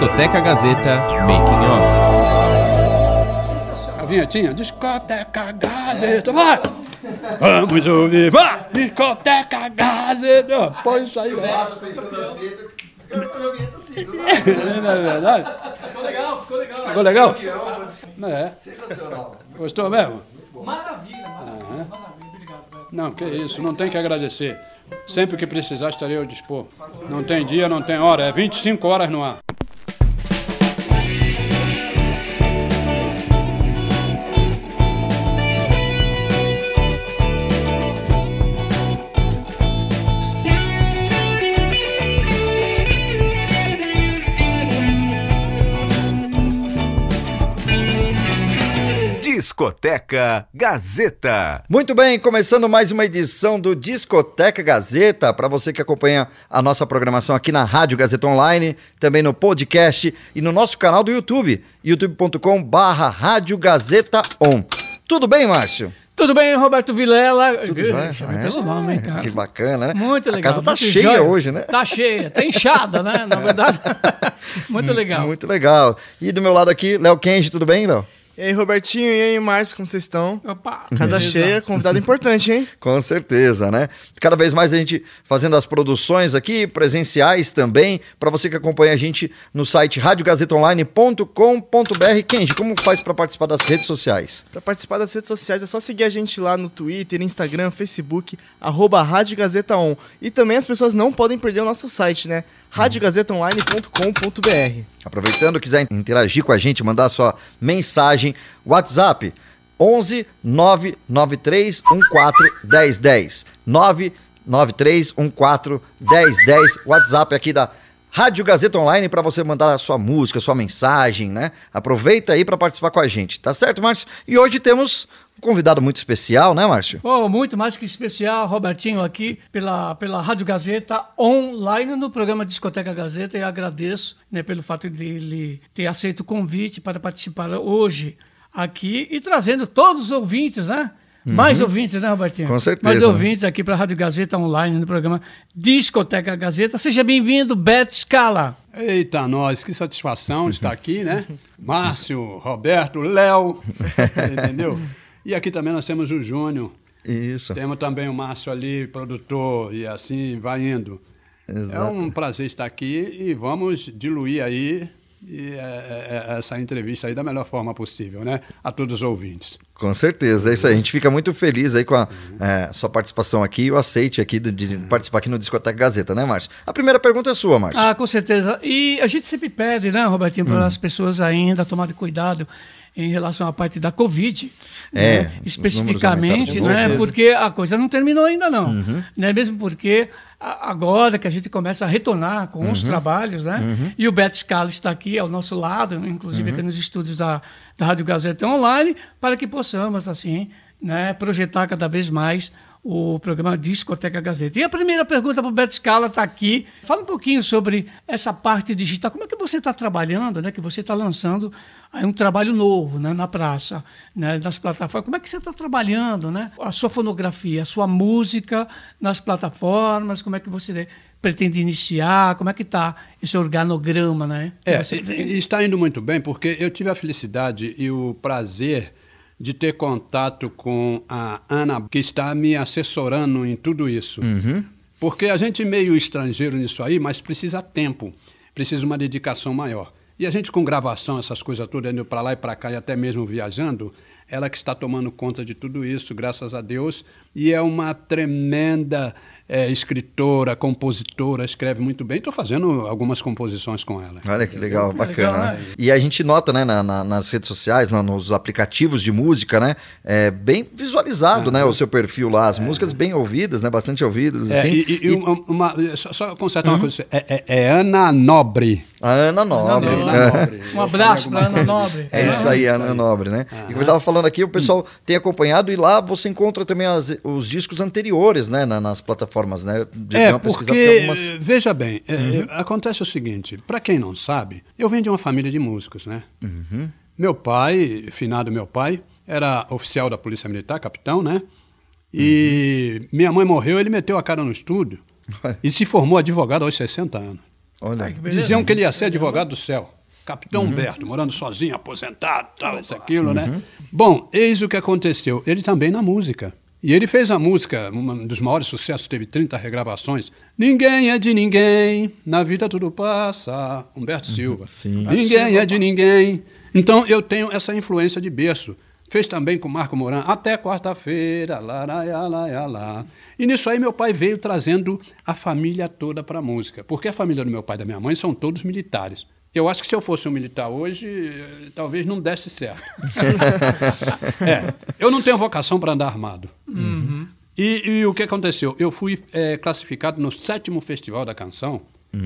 Discoteca Gazeta Making Off. A vinhetinha, discoteca Gazeta, vai! Vamos ouvir, vai! Discoteca Gazeta, põe isso aí, velho. pensando na vinheta, eu a vinheta assim, do Não é verdade? Ficou legal, ficou legal. Ficou legal? nada. É. Sensacional. Gostou mesmo? Maravilha, maravilha, maravilha. Obrigado, velho. Não, que isso, não tem que agradecer. Sempre que precisar, estarei ao dispor. Não tem dia, não tem hora, é 25 horas no ar. Discoteca Gazeta. Muito bem, começando mais uma edição do Discoteca Gazeta. Para você que acompanha a nossa programação aqui na Rádio Gazeta Online, também no podcast e no nosso canal do YouTube, youtube.com/barra Rádio Gazeta On. Tudo bem, Márcio? Tudo bem, Roberto Vilela? Tudo jóia? Chama É. pelo nome, hein, cara. Que bacana, né? Muito A legal. casa tá muito cheia jóia. hoje, né? Tá cheia, tá inchada, né? Na verdade. muito legal. Muito legal. E do meu lado aqui, Léo Kenji, tudo bem, Léo? E aí, Robertinho, e aí, Márcio, como vocês estão? Opa, Casa beleza. cheia, convidado importante, hein? Com certeza, né? Cada vez mais a gente fazendo as produções aqui, presenciais também, para você que acompanha a gente no site radiogazetaonline.com.br. Kenji, como faz para participar das redes sociais? Pra participar das redes sociais é só seguir a gente lá no Twitter, Instagram, Facebook, arroba Rádio Gazeta On. E também as pessoas não podem perder o nosso site, né? radiogazetaonline.com.br Aproveitando, quiser interagir com a gente, mandar sua mensagem, WhatsApp 11 993 14 1010. 993 14 1010. WhatsApp aqui da Rádio Gazeta Online para você mandar a sua música, sua mensagem, né? Aproveita aí para participar com a gente, tá certo, Márcio? E hoje temos um convidado muito especial, né, Márcio? Oh, muito mais que especial, Robertinho aqui pela, pela Rádio Gazeta online no programa Discoteca Gazeta e agradeço né, pelo fato de ele ter aceito o convite para participar hoje aqui e trazendo todos os ouvintes, né? Mais ouvintes, né, Robertinho? Com certeza, Mais ouvintes aqui para a Rádio Gazeta online no programa Discoteca Gazeta. Seja bem-vindo, Beto Scala. Eita, nós, que satisfação estar aqui, né? Márcio, Roberto, Léo, entendeu? E aqui também nós temos o Júnior, Isso. temos também o Márcio ali, produtor, e assim vai indo. É Exato. um prazer estar aqui e vamos diluir aí e, é, é, é, essa entrevista aí da melhor forma possível, né? A todos os ouvintes. Com certeza, é isso aí. A gente fica muito feliz aí com a é, sua participação aqui e o aceite aqui de, de participar aqui no Discoteca Gazeta, né, Márcio? A primeira pergunta é sua, Márcio. Ah, com certeza. E a gente sempre pede, né, Robertinho, para as pessoas ainda tomarem cuidado em relação à parte da Covid. É, né? Especificamente, né? Porque a coisa não terminou ainda não. Né? Mesmo porque agora que a gente começa a retornar com os trabalhos, né? E o Beto Scala está aqui ao nosso lado, inclusive aqui nos estúdios da, da Rádio Gazeta Online, para que possamos, assim, né, projetar cada vez mais o programa Discoteca Gazeta. E a primeira pergunta para o Beto Scala está aqui. Fala um pouquinho sobre essa parte digital. Como é que você está trabalhando, né? Que você está lançando aí um trabalho novo né? na praça, né? nas plataformas. Como é que você está trabalhando, né? A sua fonografia, a sua música nas plataformas, como é que você pretende iniciar, como é que está esse organograma, né? É, está indo muito bem, porque eu tive a felicidade e o prazer de ter contato com a Ana, que está me assessorando em tudo isso. Porque a gente meio estrangeiro nisso aí, mas precisa tempo, precisa uma dedicação maior. E a gente com gravação, essas coisas todas, indo para lá e para cá e até mesmo viajando, ela que está tomando conta de tudo isso, graças a Deus. E é uma tremenda eh, escritora, compositora, escreve muito bem. Estou fazendo algumas composições com ela. Olha que legal, Que bacana. legal, né? né? E a gente nota, né, na- na- nas redes sociais, na- nos aplicativos de música, né, é bem visualizado, né, o seu perfil lá, as músicas bem ouvidas, né, bastante ouvidas, É, assim. e, e- e uma, uma- só, só consertar uma coisa, é, é- é Ana Nobre. A Ana Nobre. Ana né? Nobre. Um abraço para Ana Nobre. É isso aí, Ana Nobre, né? E como eu estava falando aqui, o pessoal tem acompanhado e lá você encontra também as- os discos anteriores, né, na- nas plataformas, né? De- É, porque, algumas- veja bem, eh, eh, acontece o seguinte, para quem não sabe, eu venho de uma família de músicos, né? Meu pai, finado meu pai, era oficial da Polícia Militar, capitão, né? E minha mãe morreu, ele meteu a cara no estúdio e se formou advogado aos 60 anos. Olha. Ai, que beleza. Diziam que ele ia ser advogado do céu. Capitão Humberto, morando sozinho, aposentado, tal, isso, aquilo, né? Bom, eis o que aconteceu. Ele também na música. E ele fez a música, um dos maiores sucessos, teve 30 regravações. Ninguém é de ninguém, na vida tudo passa. Humberto Silva. sim. Ninguém é de ninguém. Então eu tenho essa influência de berço. Fez também com Marco Moran, até quarta-feira, lá, lá, lá, lá, lá. E nisso aí meu pai veio trazendo a família toda para a música. Porque a família do meu pai e da minha mãe são todos militares. Eu acho que se eu fosse um militar hoje, eh, talvez não desse certo. é, eu não tenho vocação para andar armado. E, e o que aconteceu? Eu fui eh, classificado no sétimo Festival da Canção,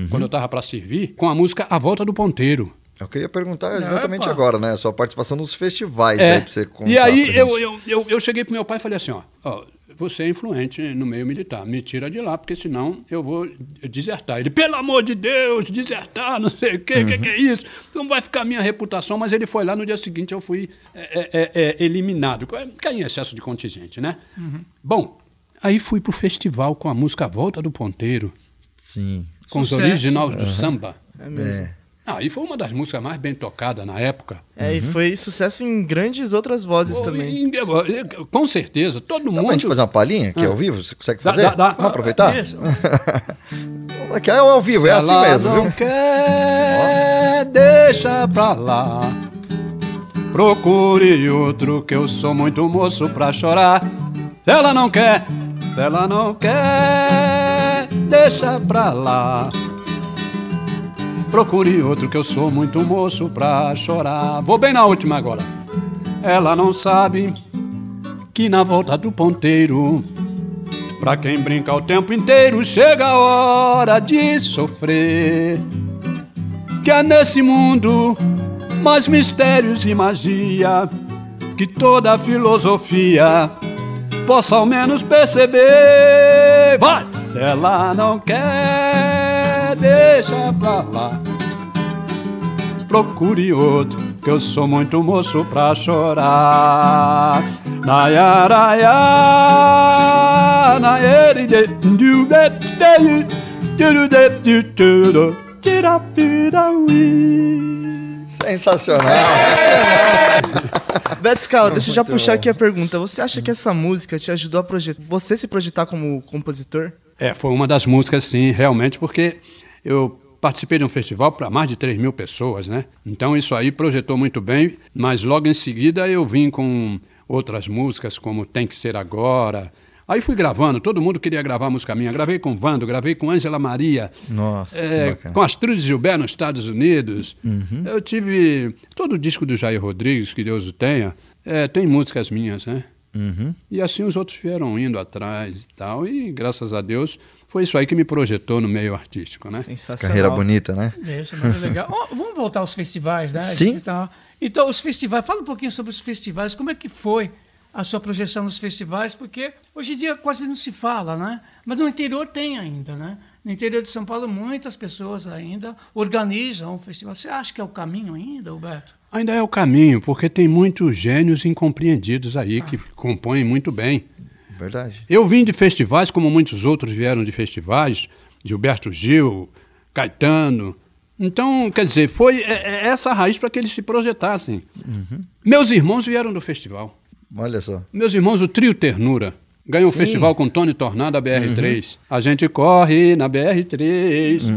quando eu estava para servir, com a música A Volta do Ponteiro. É o que eu ia perguntar exatamente Opa. agora, né? A sua participação nos festivais É. aí pra você contar E aí pra eu, eu, eu, eu cheguei pro meu pai e falei assim, ó, ó, você é influente no meio militar, me tira de lá, porque senão eu vou desertar. Ele, pelo amor de Deus, desertar, não sei o quê, o que, que é isso? Como vai ficar a minha reputação? Mas ele foi lá, no dia seguinte eu fui é, é, é, é, eliminado. Cai em excesso de contingente, né? Bom, aí fui pro festival com a música Volta do Ponteiro, Sim. com os Sucesso. originais do samba. É mesmo. É. Ah, e foi uma das músicas mais bem tocadas na época. É, e foi sucesso em grandes outras vozes Pô, também. e- Com certeza, todo Dá mundo. pra gente fazer uma palhinha aqui ao vivo? Você consegue Dá- fazer? dá- dá. Vamos aproveitar? Isso. Aqui é ao vivo, é Se assim ela mesmo, não viu? quer, deixa pra lá. Procure outro que eu sou muito moço pra chorar. Se ela não quer, se ela não quer, deixa pra lá. Procure outro que eu sou muito moço pra chorar. Vou bem na última agora. Ela não sabe que na volta do ponteiro Pra quem brinca o tempo inteiro, chega a hora de sofrer. Que há nesse mundo mais mistérios e magia que toda filosofia possa ao menos perceber. Vai! Se ela não quer, deixa pra lá. Procure outro, que eu sou muito moço pra chorar. Nayaraya, dudeteyu, tirapidaui. Sensacional. Beto Scala, deixa eu já puxar bom. aqui a pergunta. Você acha que essa música te ajudou a projetar, você se projetar como compositor? É, foi uma das músicas, sim, realmente, porque eu participei de um festival para mais de 3 mil pessoas, né? Então isso aí projetou muito bem, mas logo em seguida eu vim com outras músicas, como Tem Que Ser Agora. Aí fui gravando, todo mundo queria gravar música minha. Gravei com Vando, gravei com Ângela Maria. Nossa, é, com Astrude Gilberto nos Estados Unidos. Uhum. Eu tive todo o disco do Jair Rodrigues, que Deus o tenha, é, tem músicas minhas, né? Uhum. E assim os outros vieram indo atrás e tal. E graças a Deus foi isso aí que me projetou no meio artístico, né? Sensacional. Carreira bonita, né? Isso, muito legal. Ó, vamos voltar aos festivais, né? A Sim. tá- Então, os festivais, fala um pouquinho sobre os festivais, como é que foi a sua projeção nos festivais, porque hoje em dia quase não se fala, né? Mas no interior tem ainda, né? No interior de São Paulo, muitas pessoas ainda organizam um festival. Você acha que é o caminho ainda, Roberto? Ainda é o caminho, porque tem muitos gênios incompreendidos aí que compõem muito bem. Verdade. Eu vim de festivais, como muitos outros vieram de festivais, Gilberto Gil, Caetano. Então, quer dizer, foi é- é essa a raiz para que eles se projetassem. Meus irmãos vieram do festival. Olha só. Meus irmãos, o Trio Ternura. Ganhou um Sim. festival com Tony Tornado, a BR3. A gente corre na BR3.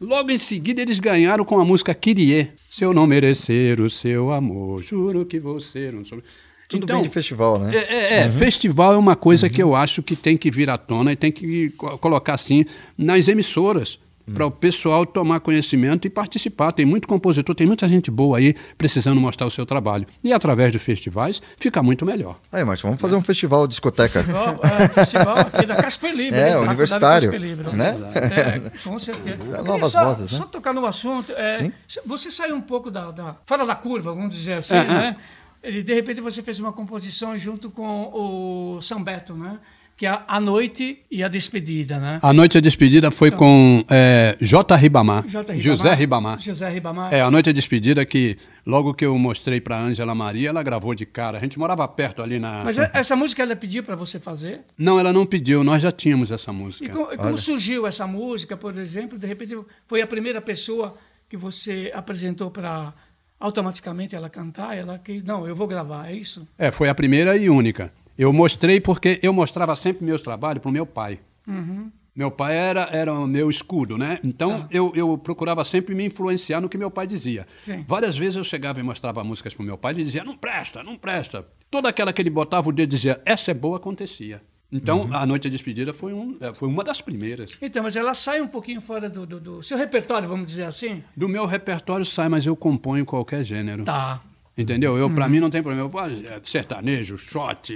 Logo em seguida, eles ganharam com a música Kyrie. Se eu não merecer o seu amor, juro que você não sou. Tudo Então, bem de festival, né? é, é, é, festival é uma coisa que eu acho que tem que vir à tona e tem que co- colocar assim nas emissoras. Para o pessoal tomar conhecimento e participar. Tem muito compositor, tem muita gente boa aí precisando mostrar o seu trabalho. E através dos festivais fica muito melhor. Aí, Márcio, vamos fazer um festival discoteca. Festival, é, festival aqui da Casper Libre. É, né? Da universitário, Libre, né? É, com certeza. Novas só, vozes, né? Só tocar no assunto. é. Você saiu um pouco da, da- fora da curva, vamos dizer assim, É, é. né? Ele, de repente você fez uma composição junto com o São Beto, né? que é a noite e a despedida, né? A noite a despedida foi com é, J. Ribamar, J. Ribamar, José Ribamar. José Ribamar. É, a noite a despedida que logo que eu mostrei para Ângela Maria, ela gravou de cara. A gente morava perto ali na. Mas é- essa música ela pediu para você fazer? Não, ela não pediu, nós já tínhamos essa E, música. e como surgiu essa música, por exemplo? De repente foi a primeira pessoa que você apresentou para automaticamente ela cantar, ela que não, eu vou gravar, é isso? É, foi a primeira e única. Eu mostrei porque eu mostrava sempre meus trabalhos para o meu pai. Uhum. Meu pai era, era o meu escudo, né? Então eu, eu procurava sempre me influenciar no que meu pai dizia. Sim. Várias vezes eu chegava e mostrava músicas para o meu pai e ele dizia: não presta, não presta. Toda aquela que ele botava o dedo dizia: essa é boa, acontecia. Então a Noite da Despedida foi, um, é, foi uma das primeiras. Então, mas ela sai um pouquinho fora do, do- do seu repertório, vamos dizer assim? Do meu repertório sai, mas eu componho qualquer gênero. Tá. Entendeu? Eu, para mim, não tem problema. Eu, é, sertanejo, shot,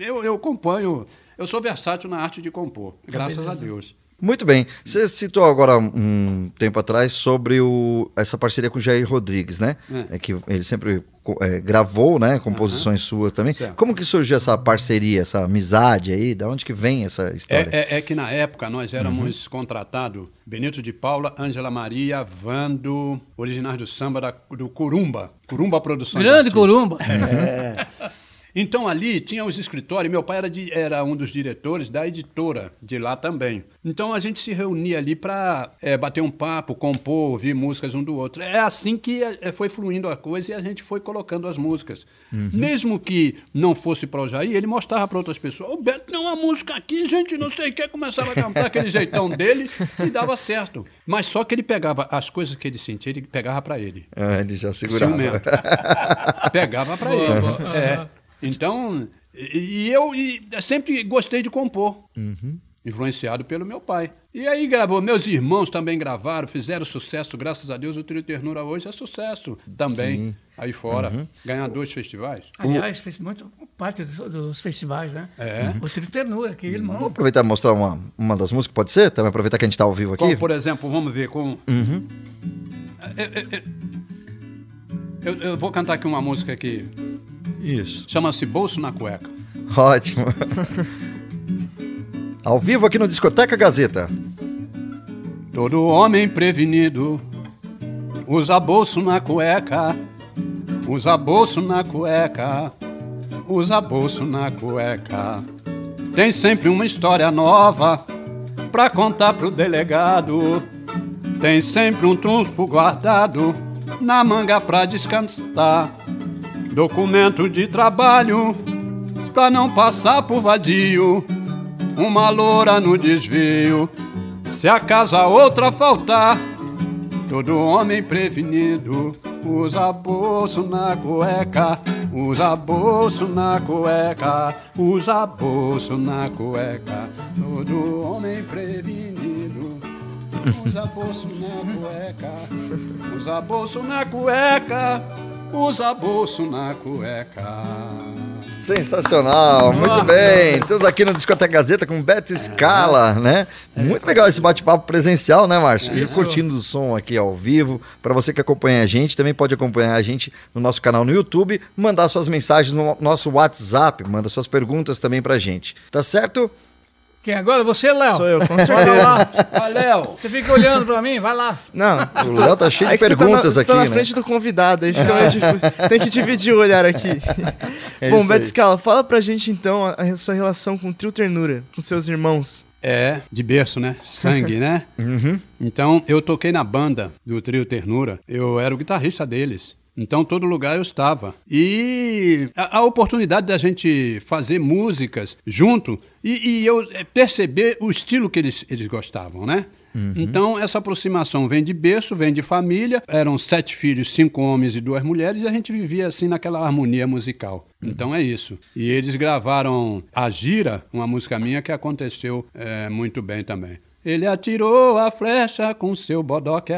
eu, eu componho. Eu sou versátil na arte de compor, graças a Deus. Muito bem. Você citou agora um tempo atrás sobre o, essa parceria com o Jair Rodrigues, né? É. É, que ele sempre é, gravou, né? Composições suas também. Certo. Como que surgiu essa parceria, essa amizade aí? Da onde que vem essa história? É, é- é que na época nós éramos contratados Benito de Paula, Ângela Maria, Vando, originais do samba da, do Curumba. Curumba Produções. Grande Artísticas. Corumba. Então ali tinha os escritórios, meu pai era, de- era um dos diretores da editora de lá também. Então a gente se reunia ali para bater um papo, compor, ouvir músicas um do outro. É assim que eh, foi fluindo a coisa e a gente foi colocando as músicas. Mesmo que não fosse para o Jair, ele mostrava para outras pessoas: Ô Beto, tem uma música aqui, gente, não sei o que, começava a cantar aquele jeitão dele e dava certo. Mas só que ele pegava as coisas que ele sentia, ele pegava para ele. Ah, ele já segurava. Ciumento. Pegava para ele. É. Então, e, e eu e sempre gostei de compor. Influenciado pelo meu pai. E aí gravou, meus irmãos também gravaram, fizeram sucesso, graças a Deus o Trio Ternura hoje é sucesso também, aí fora. Ganhar dois festivais. Aliás, fez muito parte dos, dos festivais, né? É. O Trio Ternura, que irmão. Vamos aproveitar e mostrar uma, uma das músicas, pode ser? Também aproveitar que a gente está ao vivo aqui. Como, por exemplo, vamos ver com. É, é, é, Eu, eu vou cantar aqui uma música aqui, Isso. chama-se Bolso na Cueca. Ótimo. ao vivo aqui no Discoteca Gazeta. Todo homem prevenido usa bolso na cueca, usa bolso na cueca, usa bolso na cueca. Tem sempre uma história nova pra contar pro delegado. Tem sempre um trunfo guardado na manga pra descansar. Documento de trabalho pra não passar por vadio. Uma loura no desvio se acaso a outra faltar, todo homem prevenido usa bolso na cueca, usa bolso na cueca, usa bolso na cueca. Todo homem prevenido usa bolso na cueca, usa bolso na cueca, usa bolso na cueca. Sensacional, muito bem. Estamos aqui no Discoteca Gazeta com Beto Scala, né? Muito legal esse bate-papo presencial, né, Márcio? E curtindo o som aqui ao vivo. Para você que acompanha a gente, também pode acompanhar a gente no nosso canal no YouTube, mandar suas mensagens no nosso WhatsApp, manda suas perguntas também pra gente. Tá certo? Quem agora? Você, Léo? Sou eu, com certeza. lá. Ah, Léo, Você fica olhando pra mim? Vai lá. Não, O Léo tá cheio de Aí que você tá na- perguntas você aqui, tá na né? frente do convidado, aí fica meio difícil. Tem que dividir o olhar aqui. É Bom, Beto. Scala, fala pra gente então a, a sua relação com o Trio Ternura, com seus irmãos. É, de berço, né? Sangue, né? Então, eu toquei na banda do Trio Ternura, eu era o guitarrista deles. Então, todo lugar eu estava. E a, a oportunidade da gente fazer músicas junto e, e eu eh, perceber o estilo que eles, eles gostavam, né? Então, essa aproximação vem de berço, vem de família. Eram sete filhos, cinco homens e duas mulheres, e a gente vivia assim naquela harmonia musical. Então é isso. E eles gravaram A Gira, uma música minha que aconteceu eh, muito bem também. Ele atirou a flecha com seu bodó que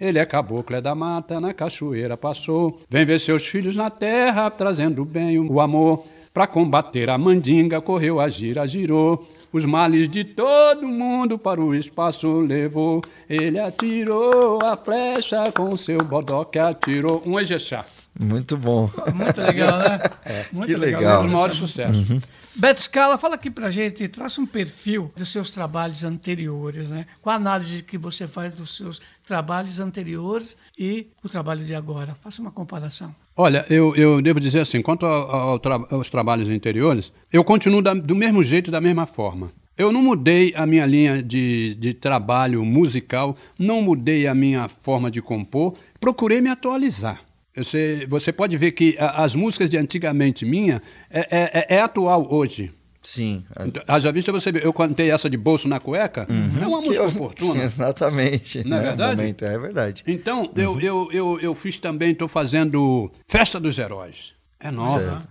Ele é caboclo, é da mata, na cachoeira passou. Vem ver seus filhos na terra, trazendo bem o amor. Pra combater a mandinga, correu a gira, girou. Os males de todo mundo para o espaço levou. Ele atirou a flecha com seu bodó que atirou. Um ejexá. Muito bom. Muito legal, né? Muito que É um legal. dos maiores sucessos. Beto Scala, fala aqui pra gente, traça um perfil dos seus trabalhos anteriores, né? Qual a análise que você faz dos seus trabalhos anteriores e o trabalho de agora? Faça uma comparação. Olha, eu, eu devo dizer assim, quanto ao- ao tra- aos trabalhos anteriores, eu continuo da- do mesmo jeito, da mesma forma. Eu não mudei a minha linha de, de trabalho musical, não mudei a minha forma de compor, procurei me atualizar. Você, você pode ver que as músicas de antigamente minha é, é- é- é atual hoje. Sim. Então, Haja vista você eu cantei essa de bolso na cueca, é uma música oportuna. Exatamente. Não é né? verdade? Momento, é verdade. Então, eu, eu, eu, eu fiz também, estou fazendo Festa dos Heróis. É nova. Certo.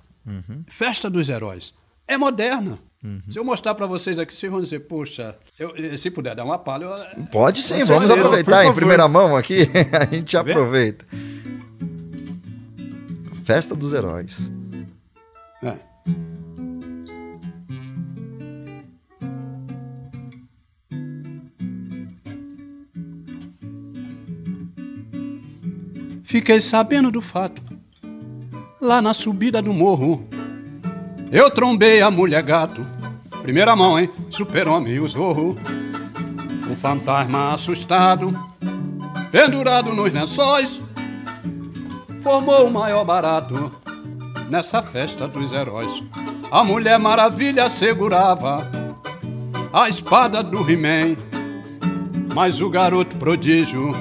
Festa dos Heróis. É moderna. Se eu mostrar para vocês aqui, vocês vão dizer, poxa, eu- eh, se puder dar uma palha, eu- Pode sim, vamos aproveitar em primeira mão aqui. A gente ver? aproveita. Festa dos Heróis. É. Fiquei sabendo do fato lá na subida do morro. Eu trombei a mulher gato, primeira mão, hein? Super-homem e o fantasma assustado, pendurado nos lençóis, formou o maior barato nessa festa dos heróis. A Mulher Maravilha segurava a espada do He-Man, mas o garoto prodígio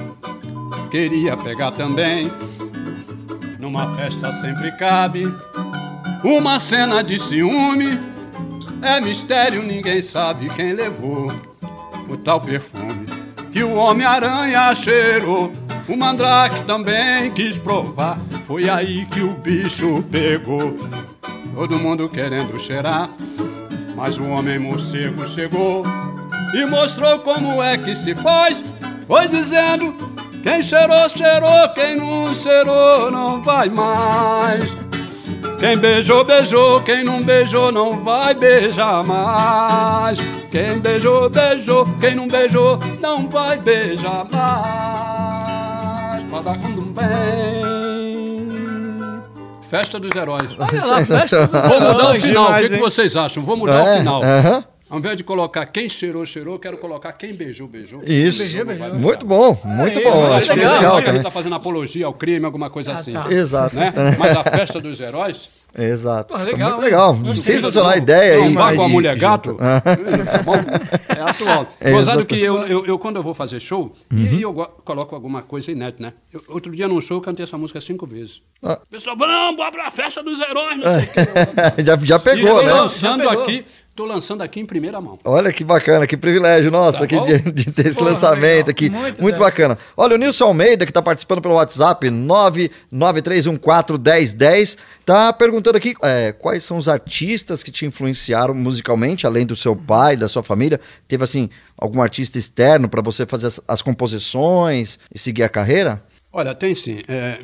queria pegar também. Numa festa sempre cabe uma cena de ciúme. É mistério, ninguém sabe quem levou o tal perfume que o Homem-Aranha cheirou. O Mandrake também quis provar. Foi aí que o bicho pegou. Todo mundo querendo cheirar. Mas o homem morcego chegou e mostrou como é que se faz. Foi dizendo: quem cheirou, cheirou, quem não cheirou, não vai mais. Quem beijou, beijou, quem não beijou, não vai beijar mais. Quem beijou, beijou, quem não beijou, não vai beijar mais. Bem. Festa dos heróis. Olha lá, festa dos Vou mudar o final. O que, demais, que vocês acham? Vou mudar É, o final. aham. Ao invés de colocar quem cheirou, cheirou, quero colocar quem beijou, beijou. Isso. Beijou, beijou. Muito bom, muito Aí, bom. Acho é que legal, legal a gente também. está fazendo apologia ao crime, alguma coisa Ah, assim. tá. Exato. Né? Mas a festa dos heróis. Exato. Pô, legal, muito legal. Gostei. Sensacional a ideia aí. Trombar com a mulher gato. bom? É atual. É, Gozado que eu, eu, eu, quando eu vou fazer show, e eu coloco alguma coisa inédita, né? Eu- outro dia num show eu cantei essa música cinco vezes. Ah. O pessoal, não, bora pra festa dos heróis, não sei o quê. já, já E pegou, tô né? lançando Já pegou. aqui, tô lançando aqui em primeira mão. Olha que bacana, que privilégio nosso Tá aqui de, de ter esse Porra, lançamento legal. aqui. Muito, Muito bacana. Olha, o Nilson Almeida, que está participando pelo WhatsApp, 993141010, tá perguntando aqui é, quais são os artistas que te influenciaram musicalmente, além do seu pai, da sua família. Teve, assim, algum artista externo para você fazer as, as composições e seguir a carreira? Olha, tem sim. É,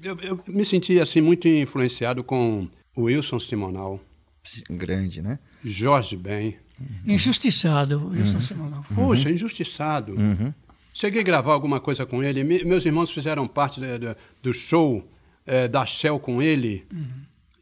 eu, eu me senti assim muito influenciado com o Wilson Simonal, Grande, né? Jorge Ben. Injustiçado, Wilson Simonal. Puxa, injustiçado. Cheguei a gravar alguma coisa com ele. Me- meus irmãos fizeram parte da- da- do show eh, da Shell com ele.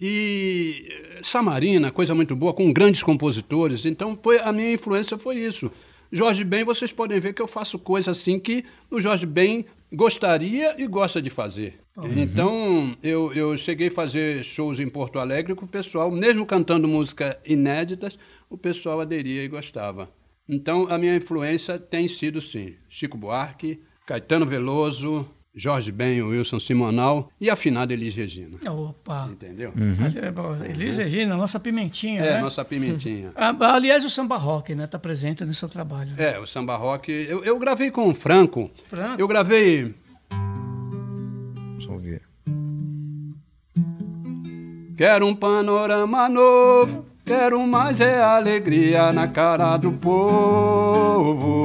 E eh, Samarina, coisa muito boa, com grandes compositores. Então, foi, a minha influência foi isso. Jorge Ben, vocês podem ver que eu faço coisa assim que o Jorge Ben gostaria e gosta de fazer. Então, eu, eu cheguei a fazer shows em Porto Alegre com o pessoal, mesmo cantando músicas inéditas, o pessoal aderia e gostava. Então, a minha influência tem sido, sim, Chico Buarque, Caetano Veloso, Jorge Ben, Wilson Simonal e a afinada Elis Regina. Opa. Entendeu? É bom, Elis Regina, nossa pimentinha, É, né? nossa pimentinha. Ah, Aliás, o samba rock, né? Está presente no seu trabalho. né? É, o samba rock. Eu, eu gravei com o Franco. Franco? Eu gravei. Vamos ouvir. Quero um panorama novo, quero mais é alegria na cara do povo.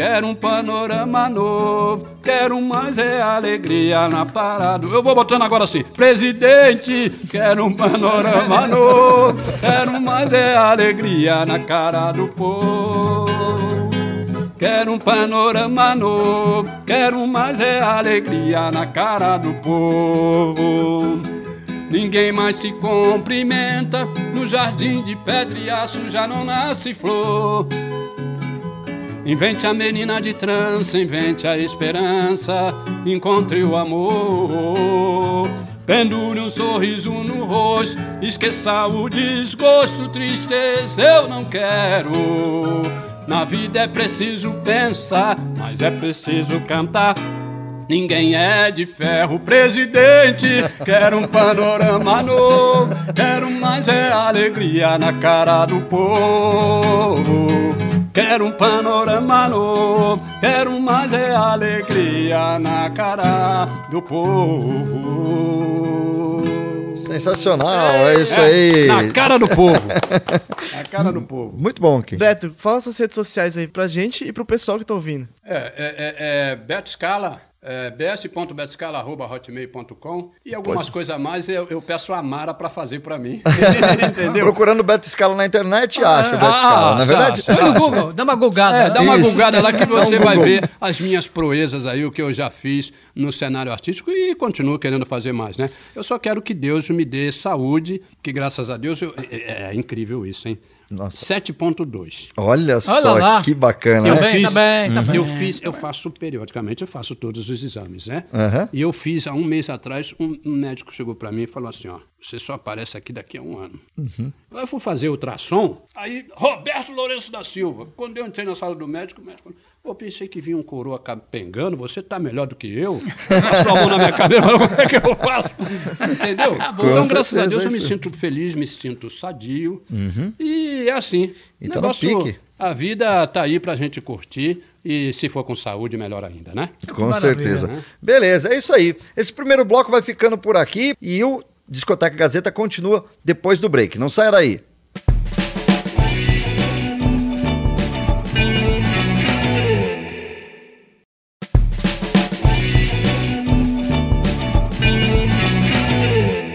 Quero um panorama novo, quero mais é alegria na parada. Eu vou botando agora assim, presidente, quero um panorama novo, quero mais é alegria na cara do povo. quero um panorama novo, quero mais é alegria na cara do povo. Ninguém mais se cumprimenta, no jardim de pedra e aço já não nasce flor. Invente a menina de trança, invente a esperança, encontre o amor. Pendure um sorriso no rosto, esqueça o desgosto, tristeza eu não quero. Na vida é preciso pensar, mas é preciso cantar. Ninguém é de ferro, presidente. Quero um panorama novo, quero mais é alegria na cara do povo. Quero um panorama novo, quero mais é alegria na cara do povo. Sensacional, é isso aí. Na cara do povo. Na cara do povo. Muito bom, Kim. Beto, fala suas redes sociais aí pra gente e pro pessoal que tá ouvindo. É, é, é, é Beto Scala, é, bs.betoscala.hotmail.com e algumas coisas a mais eu, eu peço a Mara para fazer para mim. Entendeu? Procurando Beto Scala na internet, acha Beto Ah, Scala, não é verdade? acha. Põe no Google, dá uma gulgada. É, dá uma Isso. gulgada lá que você um vai ver as minhas proezas aí, o que eu já fiz no cenário artístico e continuo querendo fazer mais, né? Eu só quero que Deus me dê saúde, que graças a Deus eu- é, é incrível isso, hein? Nossa. 7.2. Olha só, lá. que bacana. Eu né? bem, fiz, tá bem, tá bem. eu fiz, eu faço periodicamente, eu faço todos os exames, né? Aham. E eu fiz há um mês atrás, um, um médico chegou para mim e falou assim, ó, você só aparece aqui daqui a um ano. Uhum. Eu fui fazer ultrassom, aí Roberto Lourenço da Silva. Quando eu entrei na sala do médico, o médico falou, eu pensei que vinha um coroa capengando, você tá melhor do que eu. Passou a mão na minha cabeça, falou, como é que eu faço? Entendeu? então, graças a Deus, é eu me isso. sinto feliz, me sinto sadio. E é assim. E tá. A vida tá aí pra gente curtir e se for com saúde, melhor ainda, né? Com Maravilha, certeza. né? Beleza, é isso aí. Esse primeiro bloco vai ficando por aqui e o Discoteca Gazeta continua depois do break. Não saia daí.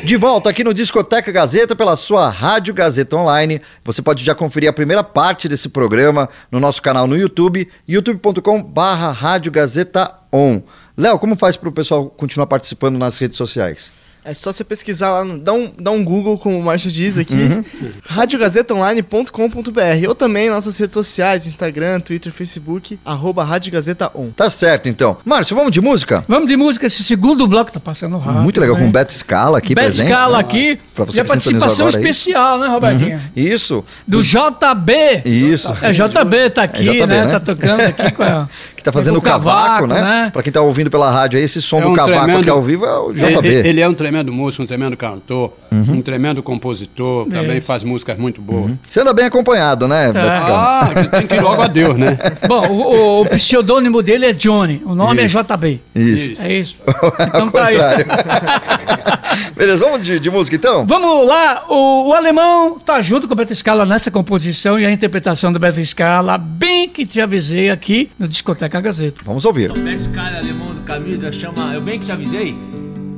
De volta aqui no Discoteca Gazeta pela sua Rádio Gazeta Online. Você pode já conferir a primeira parte desse programa no nosso canal no YouTube, youtube.com/barra Rádio Gazeta On. Léo, como faz para o pessoal continuar participando nas redes sociais? É só você pesquisar lá, no- dá um, dá um Google, como o Márcio diz aqui, Uhum. radiogazetaonline.com.br ou também nossas redes sociais, Instagram, Twitter, Facebook, arroba Rádio Gazeta On. Tá certo, então. Márcio, vamos de música? Vamos de música, esse segundo bloco tá passando rápido. Muito legal, com né? o Beto Scala aqui Beto presente. Scala né? aqui. Pra você e a participação aí. especial, né, Robertinho? Isso, Do JB. isso. É, JB tá aqui, É JB, né? né? Tá tocando aqui com a. Tá fazendo o com cavaco, né? Pra quem tá ouvindo pela rádio aí, esse som É do um cavaco tremendo- aqui ao vivo é o Ele, JB. ele é um tremendo músico, um tremendo cantor, um tremendo compositor, também Isso. faz músicas muito boas. Você anda bem acompanhado, né, Beto Scala? Ah, que tem que ir logo a Deus, né? Bom, o, o pseudônimo dele é Johnny, o nome Isso. é JB. Isso. É isso. Ao Então tá aí. contrário. Beleza, vamos de, de música então? Vamos lá, o, o alemão tá junto com o Beto Scala nessa composição e a interpretação do Beto Scala, bem que te avisei aqui no Discoteca Gazeta. Vamos ouvir. Esse cara alemão do camisa chama. Eu bem que te avisei?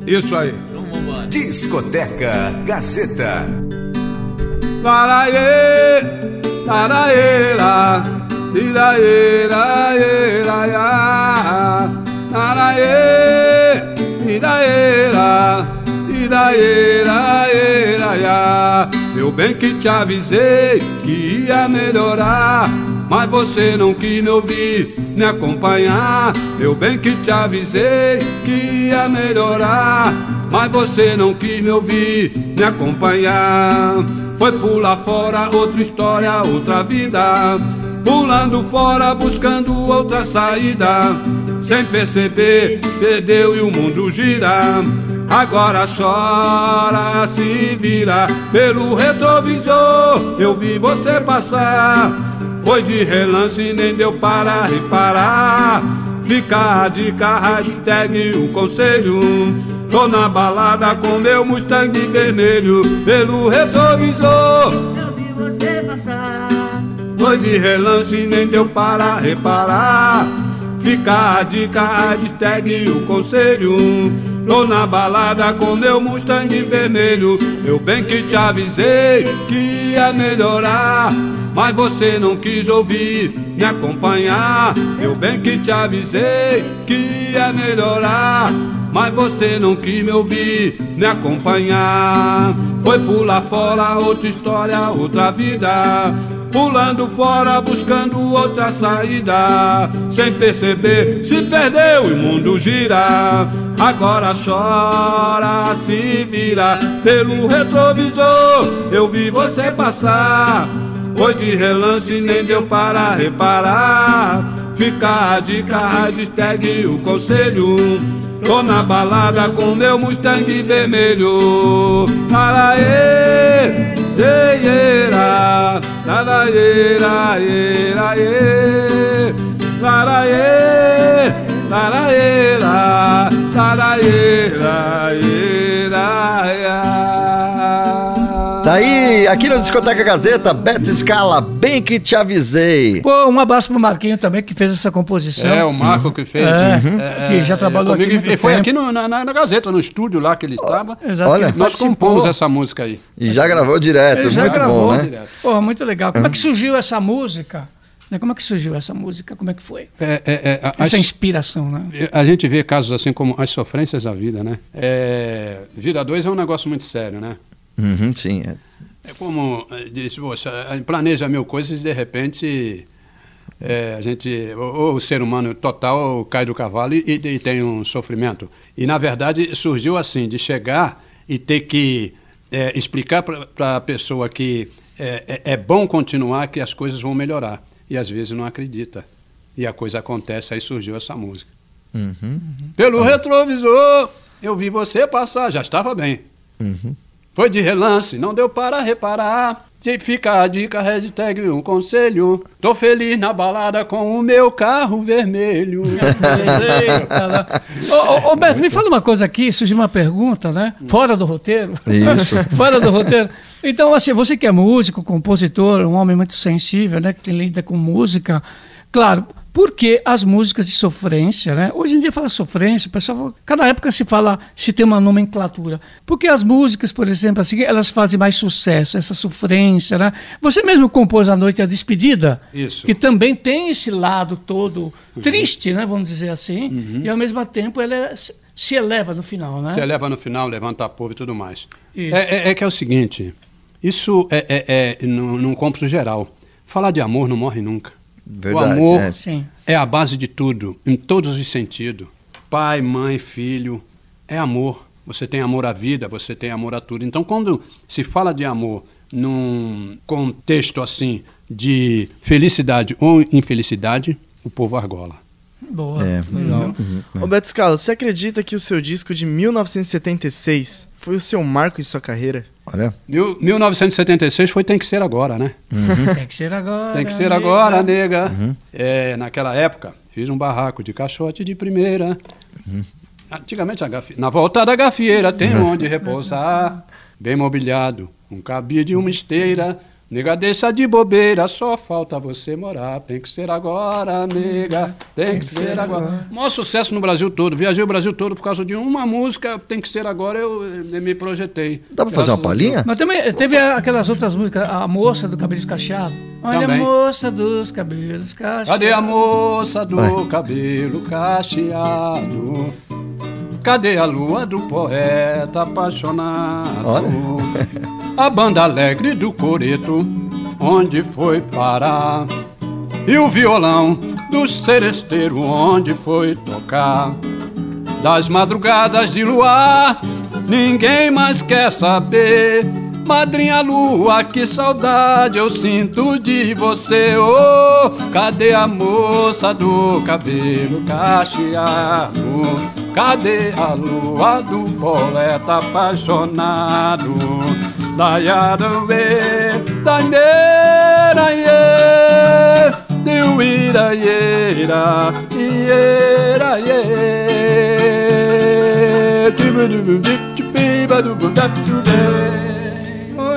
Isso aí. Então vambora. Discoteca Gazeta. Laraê, laraê, lá, iraê, raê, raiá. Laraê, iraê, lá, iraê, raê, raiá. Eu bem que te avisei que ia melhorar, mas você não quis me ouvir, me acompanhar. Eu bem que te avisei que ia melhorar, mas você não quis me ouvir, me acompanhar. Foi pular fora, outra história, outra vida. Pulando fora, buscando outra saída. Sem perceber, perdeu e o mundo gira. Agora chora, se vira pelo retrovisor. Eu vi você passar. Foi de relance, nem deu para reparar. Fica a dica, hashtag o conselho. Tô na balada com meu Mustang vermelho pelo retrovisor. Eu vi você passar. Foi de relance, nem deu para reparar. Fica a dica, hashtag o conselho. Tô na balada com meu Mustang vermelho. Eu bem que te avisei que ia melhorar. Mas você não quis ouvir, me acompanhar. Eu bem que te avisei que ia melhorar. Mas você não quis me ouvir, me acompanhar. Foi pular fora, outra história, outra vida. Pulando fora, buscando outra saída. Sem perceber, se perdeu e o mundo gira. Agora chora, se vira. Pelo retrovisor, eu vi você passar. Foi de relance, nem deu para reparar. Fica a dica, hashtag o conselho. Tô na balada com meu Mustang vermelho. Araê, eira, laraeira, eira, e. Laraê, laraeira, laraeira, eira, Aqui no Discoteca Gazeta, Beto Scala, bem que te avisei. Pô, um abraço pro Marquinho também, que fez essa composição. É, o Marco que fez. É, que já trabalhou aqui comigo, muito e foi tempo. aqui no- na, na- na Gazeta, no estúdio lá que ele estava. Exato, Olha, Nós compomos essa música aí. E já gravou direto, Ele já muito gravou, bom, né? direto. Pô, muito legal. Como é que surgiu essa música? Né, Como é que surgiu essa música? Como é que foi? É, é, é, a- Essa inspiração, né? A gente vê casos assim como as sofrências da vida, né? É, vida 2 é um negócio muito sério, né? Uhum, sim. é. É como eh, disse, a- planeja mil coisas e de repente eh, a gente, ou, o ser humano total cai do cavalo e, e- tem um sofrimento. E na verdade surgiu assim, de chegar e ter que eh, explicar para a pessoa que é, é bom continuar, que as coisas vão melhorar. E às vezes não acredita. E a coisa acontece, aí surgiu essa música. Uhum. Pelo retrovisor, eu vi você passar, já estava bem. Uhum. Foi de relance, não deu para reparar. Se fica a dica, hashtag um conselho. Tô feliz na balada com o meu carro vermelho. Ô, ô, ô, Beto, me fala uma coisa aqui, surgiu uma pergunta, né? Fora do roteiro. Isso. Fora do roteiro. Então, assim, você que é músico, compositor, um homem muito sensível, né? Que lida com música. Claro, por que as músicas de sofrência, né? Hoje em dia fala sofrência, pessoal, cada época se fala, se tem uma nomenclatura. Porque as músicas, por exemplo, assim, elas fazem mais sucesso, essa sofrência, né? Você mesmo compôs a noite a despedida, Isso. que também tem esse lado todo triste, né? Vamos dizer assim, e ao mesmo tempo ela é- se eleva no final, né? Você leva no final, levanta a povo e tudo mais. É, é- é que é o seguinte, isso é, é, é num, num geral. Falar de amor não morre nunca. Verdade, o amor é. É a base de tudo, em todos os sentidos. Pai, mãe, filho, é amor. Você tem amor à vida, você tem amor a tudo. Então, quando se fala de amor num contexto assim de felicidade ou infelicidade, o povo argola. Boa. É, Legal. Ô Beto Scala, você acredita que o seu disco de 1976 foi o seu marco em sua carreira? Olha. Mil- 1976 foi Tem que Ser Agora, né? Tem que ser agora. Tem que ser amiga. agora, nega. É, naquela época, fiz um barraco de caixote de primeira. Antigamente, a gafi- na volta da gafieira tem onde repousar. Bem mobiliado, um cabide e uma esteira. Nega, deixa de bobeira, só falta você morar. Tem que ser agora, nega. Tem que ser agora. Maior sucesso no Brasil todo. Viajei o Brasil todo por causa de uma música. Tem que ser agora, eu, eh, me projetei. Dá pra fazer uma palhinha? Mas também teve aquelas outras músicas, a moça do cabelo cacheado. Olha Também. a moça dos cabelos cacheados. Cadê a moça do Vai. cabelo cacheado? Cadê a lua do poeta apaixonado? Olha. A banda alegre do coreto, onde foi parar? E o violão do seresteiro, onde foi tocar? Das madrugadas de luar, ninguém mais quer saber. Madrinha Lua, que saudade eu sinto de você. Oh, cadê a moça do cabelo cacheado? Cadê a lua do poeta apaixonado? da ya do we da ne da ye de we da ye da ye da ye tu bu du bu du tu pe ba du bu da tu de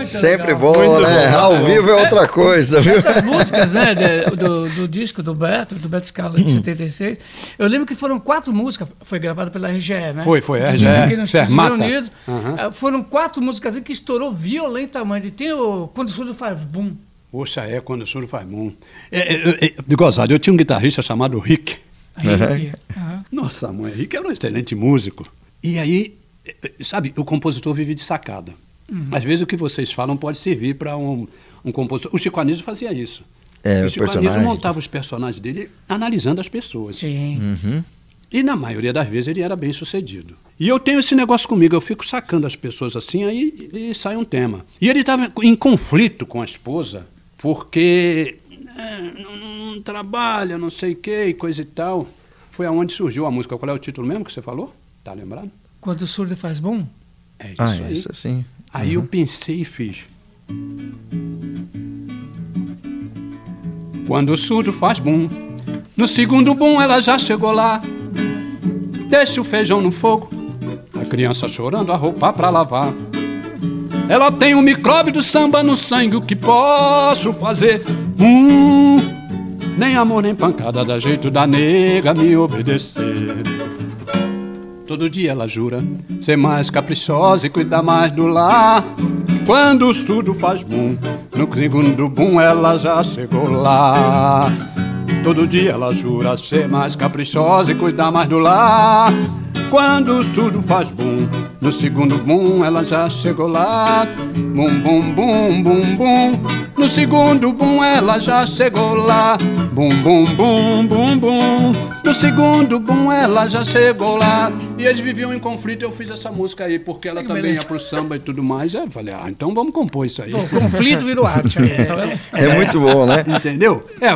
Muito Sempre legal. bom, Muito né? bom, Ao vivo é outra coisa, viu? Essas músicas, né, de- do, do disco do Beto, do Beto Scala Hum. de 76, eu lembro que foram quatro músicas, foi gravada pela RGE, né? Foi, foi, Aqui RGE, no Fermata. Estados Unidos. Ah, Foram quatro músicas que estourou violentamente. Tem o Quando o Surdo faz boom. Poxa, é quando o surdo faz boom. É, é, é, de gozado, eu tinha um guitarrista chamado Rick. Aí, aham. Nossa, mãe, Rick era um excelente músico. E aí, eh, sabe, o compositor vive de sacada. Às vezes o que vocês falam pode servir para um, um compositor. O Chico Anísio fazia isso. É, o o Chico Anísio personagem. montava os personagens dele analisando as pessoas. Sim. Uhum. E na maioria das vezes ele era bem sucedido. E eu tenho esse negócio comigo, eu fico sacando as pessoas assim, aí e sai um tema. E ele estava em conflito com a esposa, porque é, não, não- não trabalha, não sei o que, e coisa e tal. Foi aonde surgiu a música. Qual é o título mesmo que você falou? Tá lembrado? Quando o Surdo faz boom. É isso Ah, aí. isso assim. Aí eu pensei e fiz. Quando o surdo faz bum, no segundo bum ela já chegou lá. Deixa o feijão no fogo, a criança chorando a roupa pra lavar. Ela tem um micróbio do samba no sangue, o que posso fazer? Hum, nem amor nem pancada dá jeito da nega me obedecer. Todo dia ela jura ser mais caprichosa e cuidar mais do lar. Quando o surdo faz bum, no segundo bum ela já chegou lá. Todo dia ela jura ser mais caprichosa e cuidar mais do lar. Quando o surdo faz bum, no segundo bum ela já chegou lá. Bum, bum, bum, bum, bum. No segundo bum ela já chegou lá. Bum, bum, bum, bum, bum. No segundo bum ela já chegou lá. E eles viviam em conflito. Eu fiz essa música aí, porque ela Que também beleza. ia pro samba e tudo mais. Aí eu falei, ah, então vamos compor isso aí. Conflito virou arte. Aí, vendo? É muito bom, né? Entendeu? É,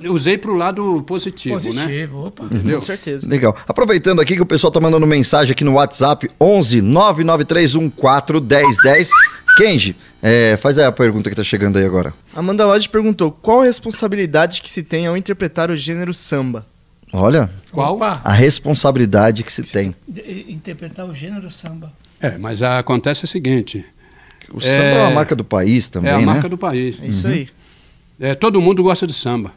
eu, usei pro lado positivo, né? Positivo, opa. Entendeu? Com certeza. Legal. Aproveitando aqui que o pessoal tá mandando mensagem aqui no WhatsApp 11 99314 1010. Kenji, é, faz aí a pergunta que tá chegando aí agora. Amanda Lodge perguntou qual a responsabilidade que se tem ao interpretar o gênero samba. Olha, Qual? Opa, a responsabilidade que se tem. de- interpretar o gênero samba. É, mas acontece o seguinte: O samba é, uma marca do país também, é a né? marca do país. É isso aí. É, todo mundo gosta de samba.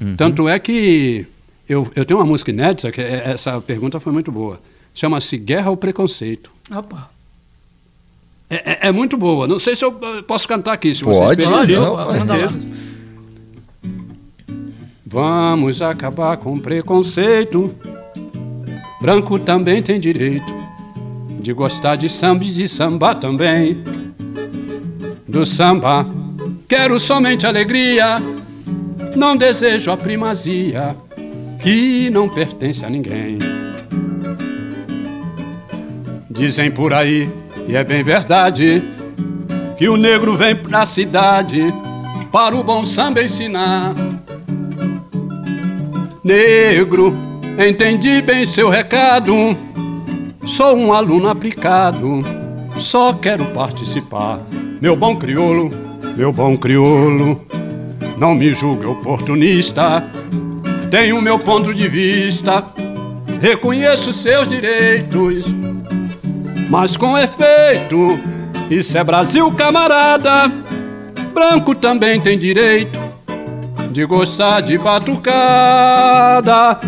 Uhum. Tanto é que eu, eu tenho uma música inédita, que é- essa pergunta foi muito boa. Chama-se Guerra ao Preconceito. Opa. É, é- é muito boa. Não sei se eu eh, posso cantar aqui, se Pode, vocês permitirem. não, com certeza. Vamos acabar com preconceito. Branco também tem direito de gostar de samba e de samba também. Do samba, quero somente alegria. Não desejo a primazia que não pertence a ninguém. Dizem por aí, e é bem verdade, que o negro vem pra cidade para o bom samba ensinar. Negro, entendi bem seu recado. Sou um aluno aplicado, só quero participar. Meu bom crioulo, meu bom crioulo, não me julgue oportunista. Tenho meu ponto de vista, reconheço seus direitos, mas com efeito, isso é Brasil, camarada. Branco também tem direito de gostar de batucada,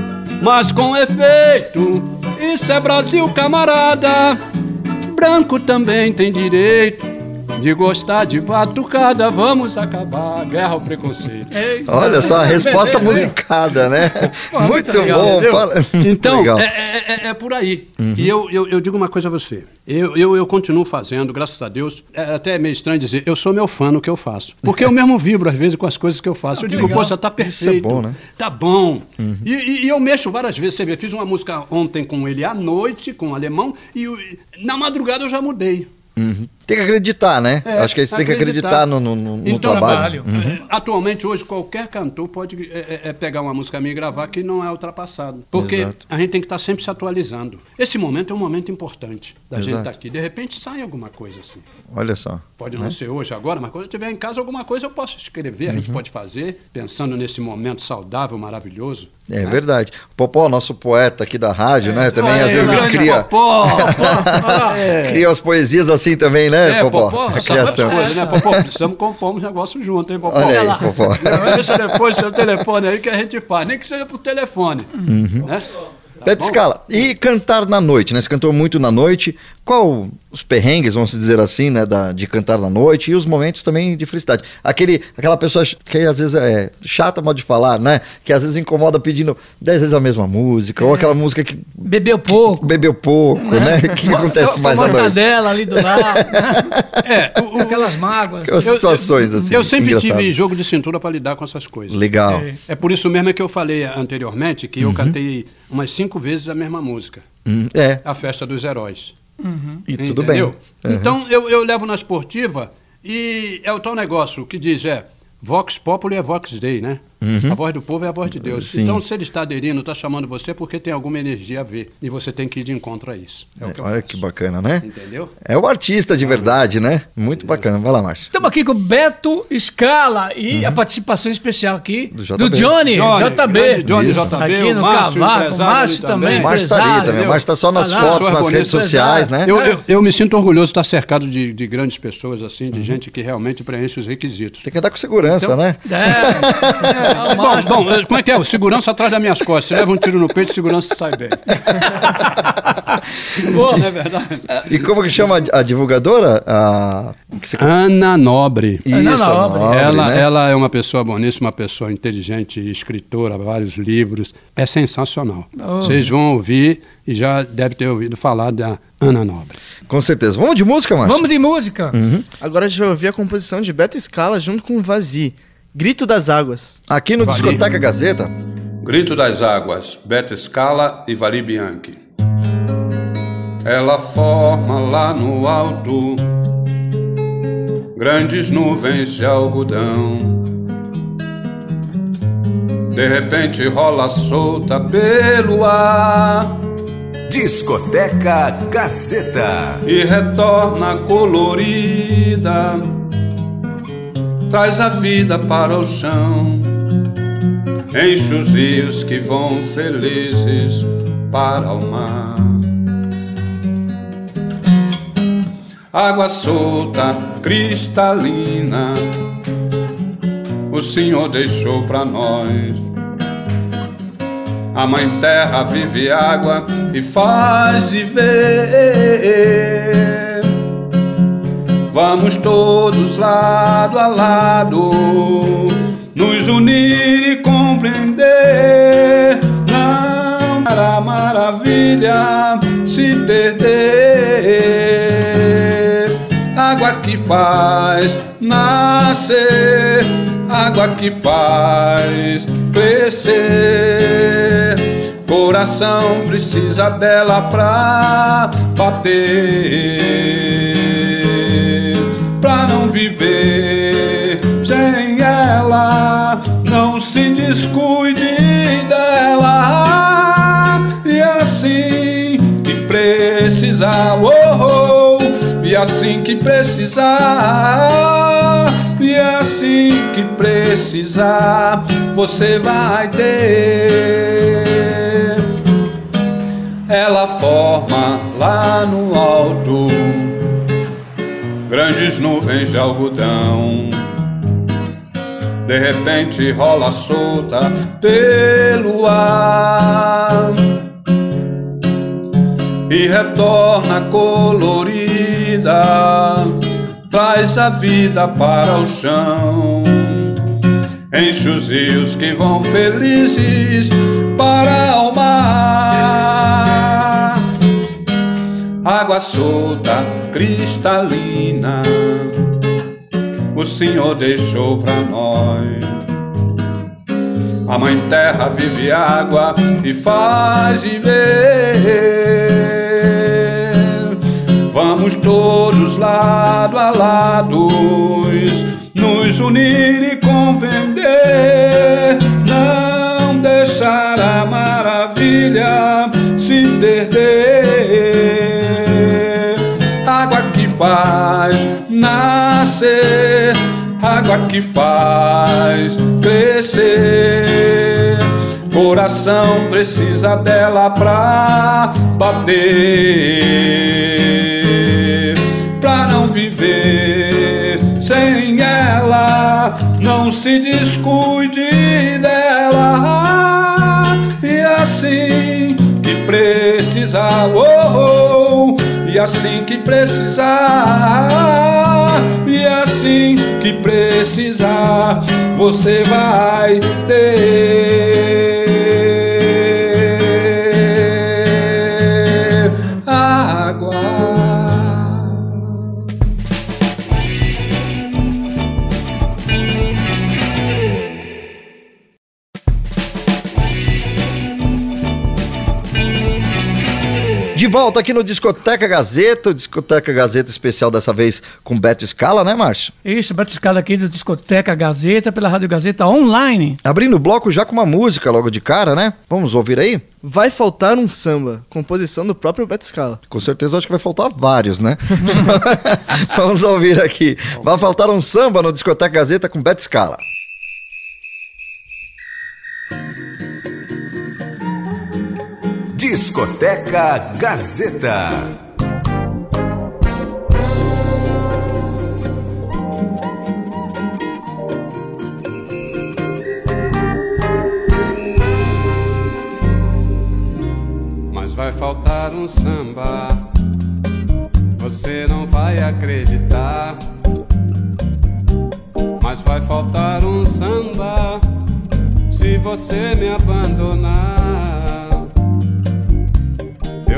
mas com efeito, isso é Brasil, camarada. Branco também tem direito de gostar de batucada. Vamos acabar a guerra ao preconceito. Olha só, a resposta musicada, né? Muito legal, bom. muito Então, é, é- é- é por aí. E eu, eu, eu digo uma coisa a você. Eu, eu, eu continuo fazendo, graças a Deus. É até meio estranho dizer, eu sou meu fã no que eu faço. Porque eu mesmo vibro, às vezes, com as coisas que eu faço. eu digo, legal. poxa, tá perfeito. bom, né? Tá bom. E, e- e eu mexo várias vezes. Você vê, fiz uma música ontem com ele à noite, com o alemão, e na madrugada eu já mudei. Tem que acreditar, né? É, Acho que você tem que acreditar no, no- no- no trabalho. trabalho. é, Atualmente, hoje, qualquer cantor pode é, é, é, pegar uma música minha e gravar que não é ultrapassado. Porque Exato. a gente tem que estar sempre se atualizando. Esse momento é um momento importante da gente Exato. estar aqui. De repente sai alguma coisa assim. Olha só. Pode não ser hoje, agora, mas quando eu estiver em casa, alguma coisa eu posso escrever, a gente pode fazer, pensando nesse momento saudável, maravilhoso. É verdade. O Popó, nosso poeta aqui da rádio, né? Também às vezes cria, Popó. É. cria as poesias assim também, né? Né, Popó? Popó, A criação. coisa, né? Popó, precisamos compor um negócio junto, hein, Popó? Olha aí, lá. Popó. Não, Deixa depois seu telefone aí que a gente faz, nem que seja por telefone. Uhum. Né? Beto Scala, e cantar na noite, né? Você cantou muito na noite. Qual os perrengues, vamos dizer assim, né? Da, de cantar na noite e os momentos também de felicidade. Aquele, aquela pessoa que às vezes é chata, modo de falar, né? Que às vezes incomoda pedindo dez vezes a mesma música, ou aquela música que Bebeu pouco. bebeu pouco, né? O que acontece mais na noite? mortadela ali do lado. né? É, o- o- Aquelas mágoas. Aquelas situações assim. eu sempre engraçadas. tive jogo de cintura para lidar com essas coisas. Legal. É. É por isso mesmo que eu falei anteriormente que Uhum. eu cantei umas cinco vezes a mesma música. Hum, é, A Festa dos Heróis. e tudo Entendeu? bem. Uhum. Então eu, eu levo na esportiva e é o tal negócio que diz, é, Vox Populi é Vox Dei, né? A voz do povo é a voz de Deus. Uhum. Sim. Então, se ele está aderindo, está chamando você, é porque tem alguma energia a ver. E você tem que ir de encontro a isso. É, o que Olha faço. que bacana, né? Entendeu? É o artista de verdade, né? Muito bacana. Vai lá, Márcio. Estamos aqui com o Beto Scala e a participação especial aqui Do do, JB. Johnny, Johnny, JB. Johnny. JB, Aqui no Márcio, Cavaco, o Márcio também. O Márcio tá ali também. O? Márcio tá só nas fotos, nas redes sociais, né? Eu, eu, eu me sinto orgulhoso de estar cercado de, de grandes pessoas, assim, de gente que realmente preenche os requisitos. Tem que andar com segurança, Então- né? É, o Bom, bom, como é que é? O segurança atrás das minhas costas. Se leva um tiro no peito, segurança sai bem. Pô, Não é verdade? E como que chama a divulgadora? A... você- Ana Nobre. Ana Isso, a Nobre. Nobre, ela, né? ela é uma pessoa boníssima, uma pessoa inteligente, escritora, vários livros. É sensacional. Vocês vão ouvir e já deve ter ouvido falar da Ana Nobre. Com certeza. Vamos de música, Márcio? Vamos de música. Agora a gente vai ouvir a composição de Beto Scala junto com o Vazi. Grito das Águas. Aqui no Discoteca Gazeta. Grito das Águas, Bete Scala e Vali Bianchi. Ela forma lá no alto grandes nuvens de algodão. De repente rola solta pelo ar Discoteca Gazeta. e retorna colorida. Traz a vida para o chão, enche os rios que vão felizes para o mar. Água solta, cristalina, o Senhor deixou para nós. A Mãe Terra vive água e faz viver. Vamos todos lado a lado, nos unir e compreender. Não para maravilha se perder. Água que faz nascer, água que faz crescer. Coração precisa dela pra bater, viver sem ela. Não se descuide dela. E assim que precisar, oh, oh, e assim que precisar, e assim que precisar, você vai ter. Ela forma lá no alto grandes nuvens de algodão. De repente rola solta pelo ar e retorna colorida, traz a vida para o chão. Enche os rios que vão felizes para o mar. Água solta, cristalina, o Senhor deixou para nós. A Mãe Terra vive água e faz viver. Vamos todos lado a lado nos unir e compreender. Não deixar a maravilha se perder. Água que faz nascer, água que faz crescer. Coração precisa dela pra bater, pra não viver sem ela. Não se descuide dela. E assim que precisar, oh, oh, assim que precisar, e assim que precisar, você vai ter volta aqui no Discoteca Gazeta, Discoteca Gazeta especial dessa vez com Beto Scala, né, Márcio? Isso, Beto Scala aqui do Discoteca Gazeta, pela Rádio Gazeta Online. Abrindo o bloco já com uma música logo de cara, né? Vamos ouvir aí? Vai faltar um samba, composição do próprio Beto Scala. Com certeza acho que vai faltar vários, né? Vamos ouvir aqui. Vai faltar um samba no Discoteca Gazeta com Beto Scala. Discoteca Gazeta. Mas vai faltar um samba, você não vai acreditar. Mas vai faltar um samba, se você me abandonar.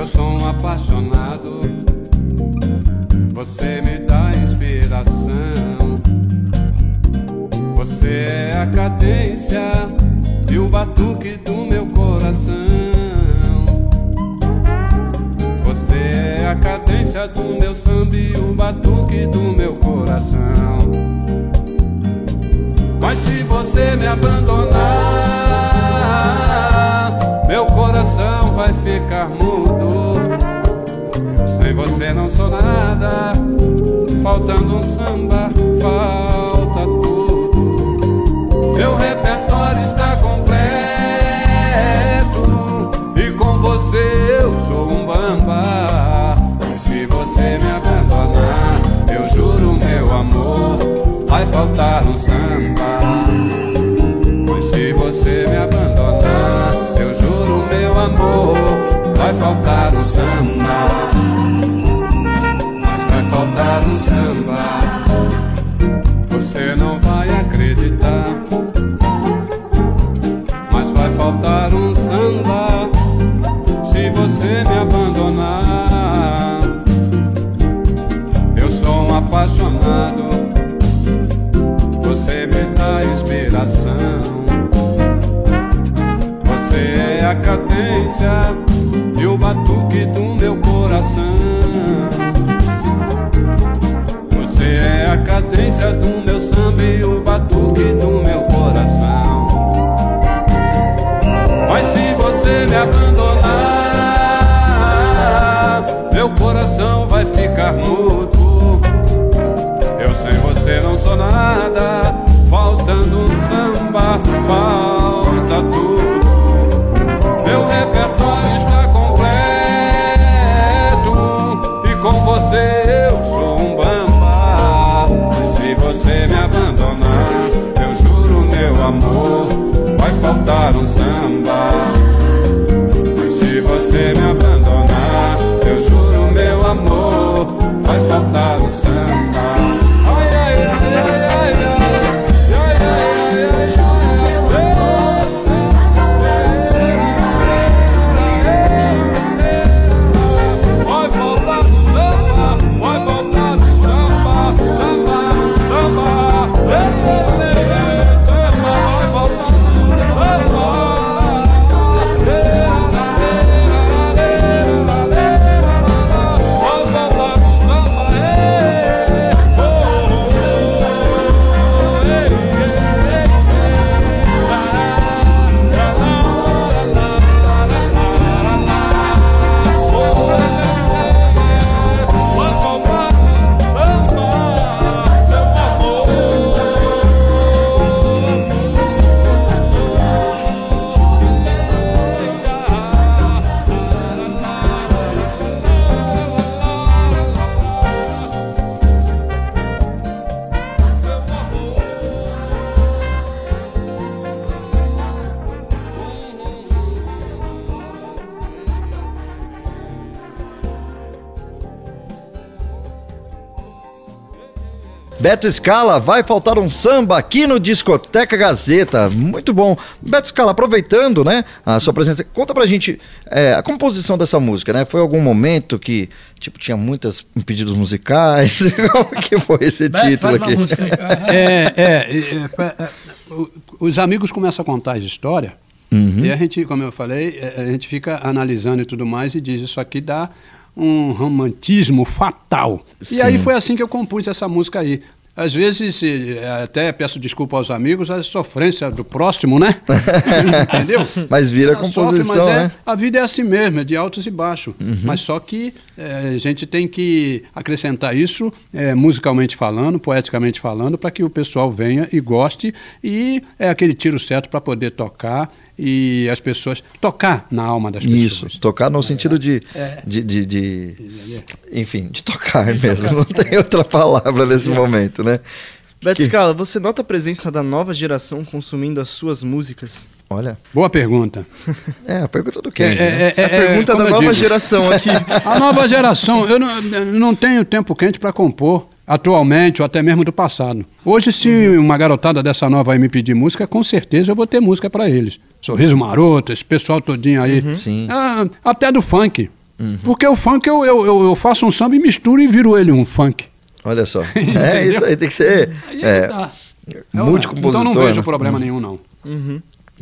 Eu sou um apaixonado, você me dá inspiração. Você é a cadência e o batuque do meu coração. Você é a cadência do meu samba e o batuque do meu coração. Mas se você me abandonar, meu coração vai ficar mudo. Sem você não sou nada, faltando um samba, falta tudo. Meu repertório está completo e com você eu sou um bamba. Se você me abandonar, eu juro meu amor, vai faltar um samba. Se você me abandonar, eu juro meu amor, vai faltar um samba. Faltar um samba. Você não vai acreditar. Mas vai faltar um samba se você me abandonar. Eu sou um apaixonado. Você me dá inspiração. Você é a cadência vai Beto Scala, vai faltar um samba aqui no Discoteca Gazeta. Muito bom. Beto Scala, aproveitando, né, a sua presença, conta pra gente é, a composição dessa música, né? Foi algum momento que, tipo, tinha muitos pedidos musicais? Como que foi esse Beto, título aqui? música. É, é, é, é, é, os amigos começam a contar as histórias Uhum. e a gente, como eu falei, é, a gente fica analisando e tudo mais e diz isso aqui dá um romantismo fatal. Sim. E aí foi assim que eu compus essa música aí. Às vezes, até peço desculpa aos amigos, a sofrência do próximo, né? Entendeu? Mas vira Ela composição, sofre, mas é- né? a vida é assim mesmo, é de altos e baixos. Uhum. Mas só que eh, a gente tem que acrescentar isso eh, musicalmente falando, poeticamente falando, para que o pessoal venha e goste. E é aquele tiro certo para poder tocar e as pessoas. tocar na alma das Isso, pessoas. tocar no sentido de, de, de, de- Enfim, de tocar mesmo. Não tem outra palavra nesse momento, né? Beto Que- Scala, você nota a presença da nova geração consumindo as suas músicas? Olha, Boa pergunta. é a pergunta do Kenji. né? É, é, a pergunta como da nova digo, geração aqui. A nova geração, eu não, eu não tenho tempo quente para compor atualmente ou até mesmo do passado. Hoje, se uma garotada dessa nova aí me pedir música, com certeza eu vou ter música para eles. Sorriso Maroto, esse pessoal todinho aí. Sim. Ah, até do funk. Porque o funk eu, eu, eu, faço um samba e misturo e viro ele um funk. Olha só. É isso aí, tem que ser. Aí É, dá. multicompositor, Então não vejo né? problema nenhum, não.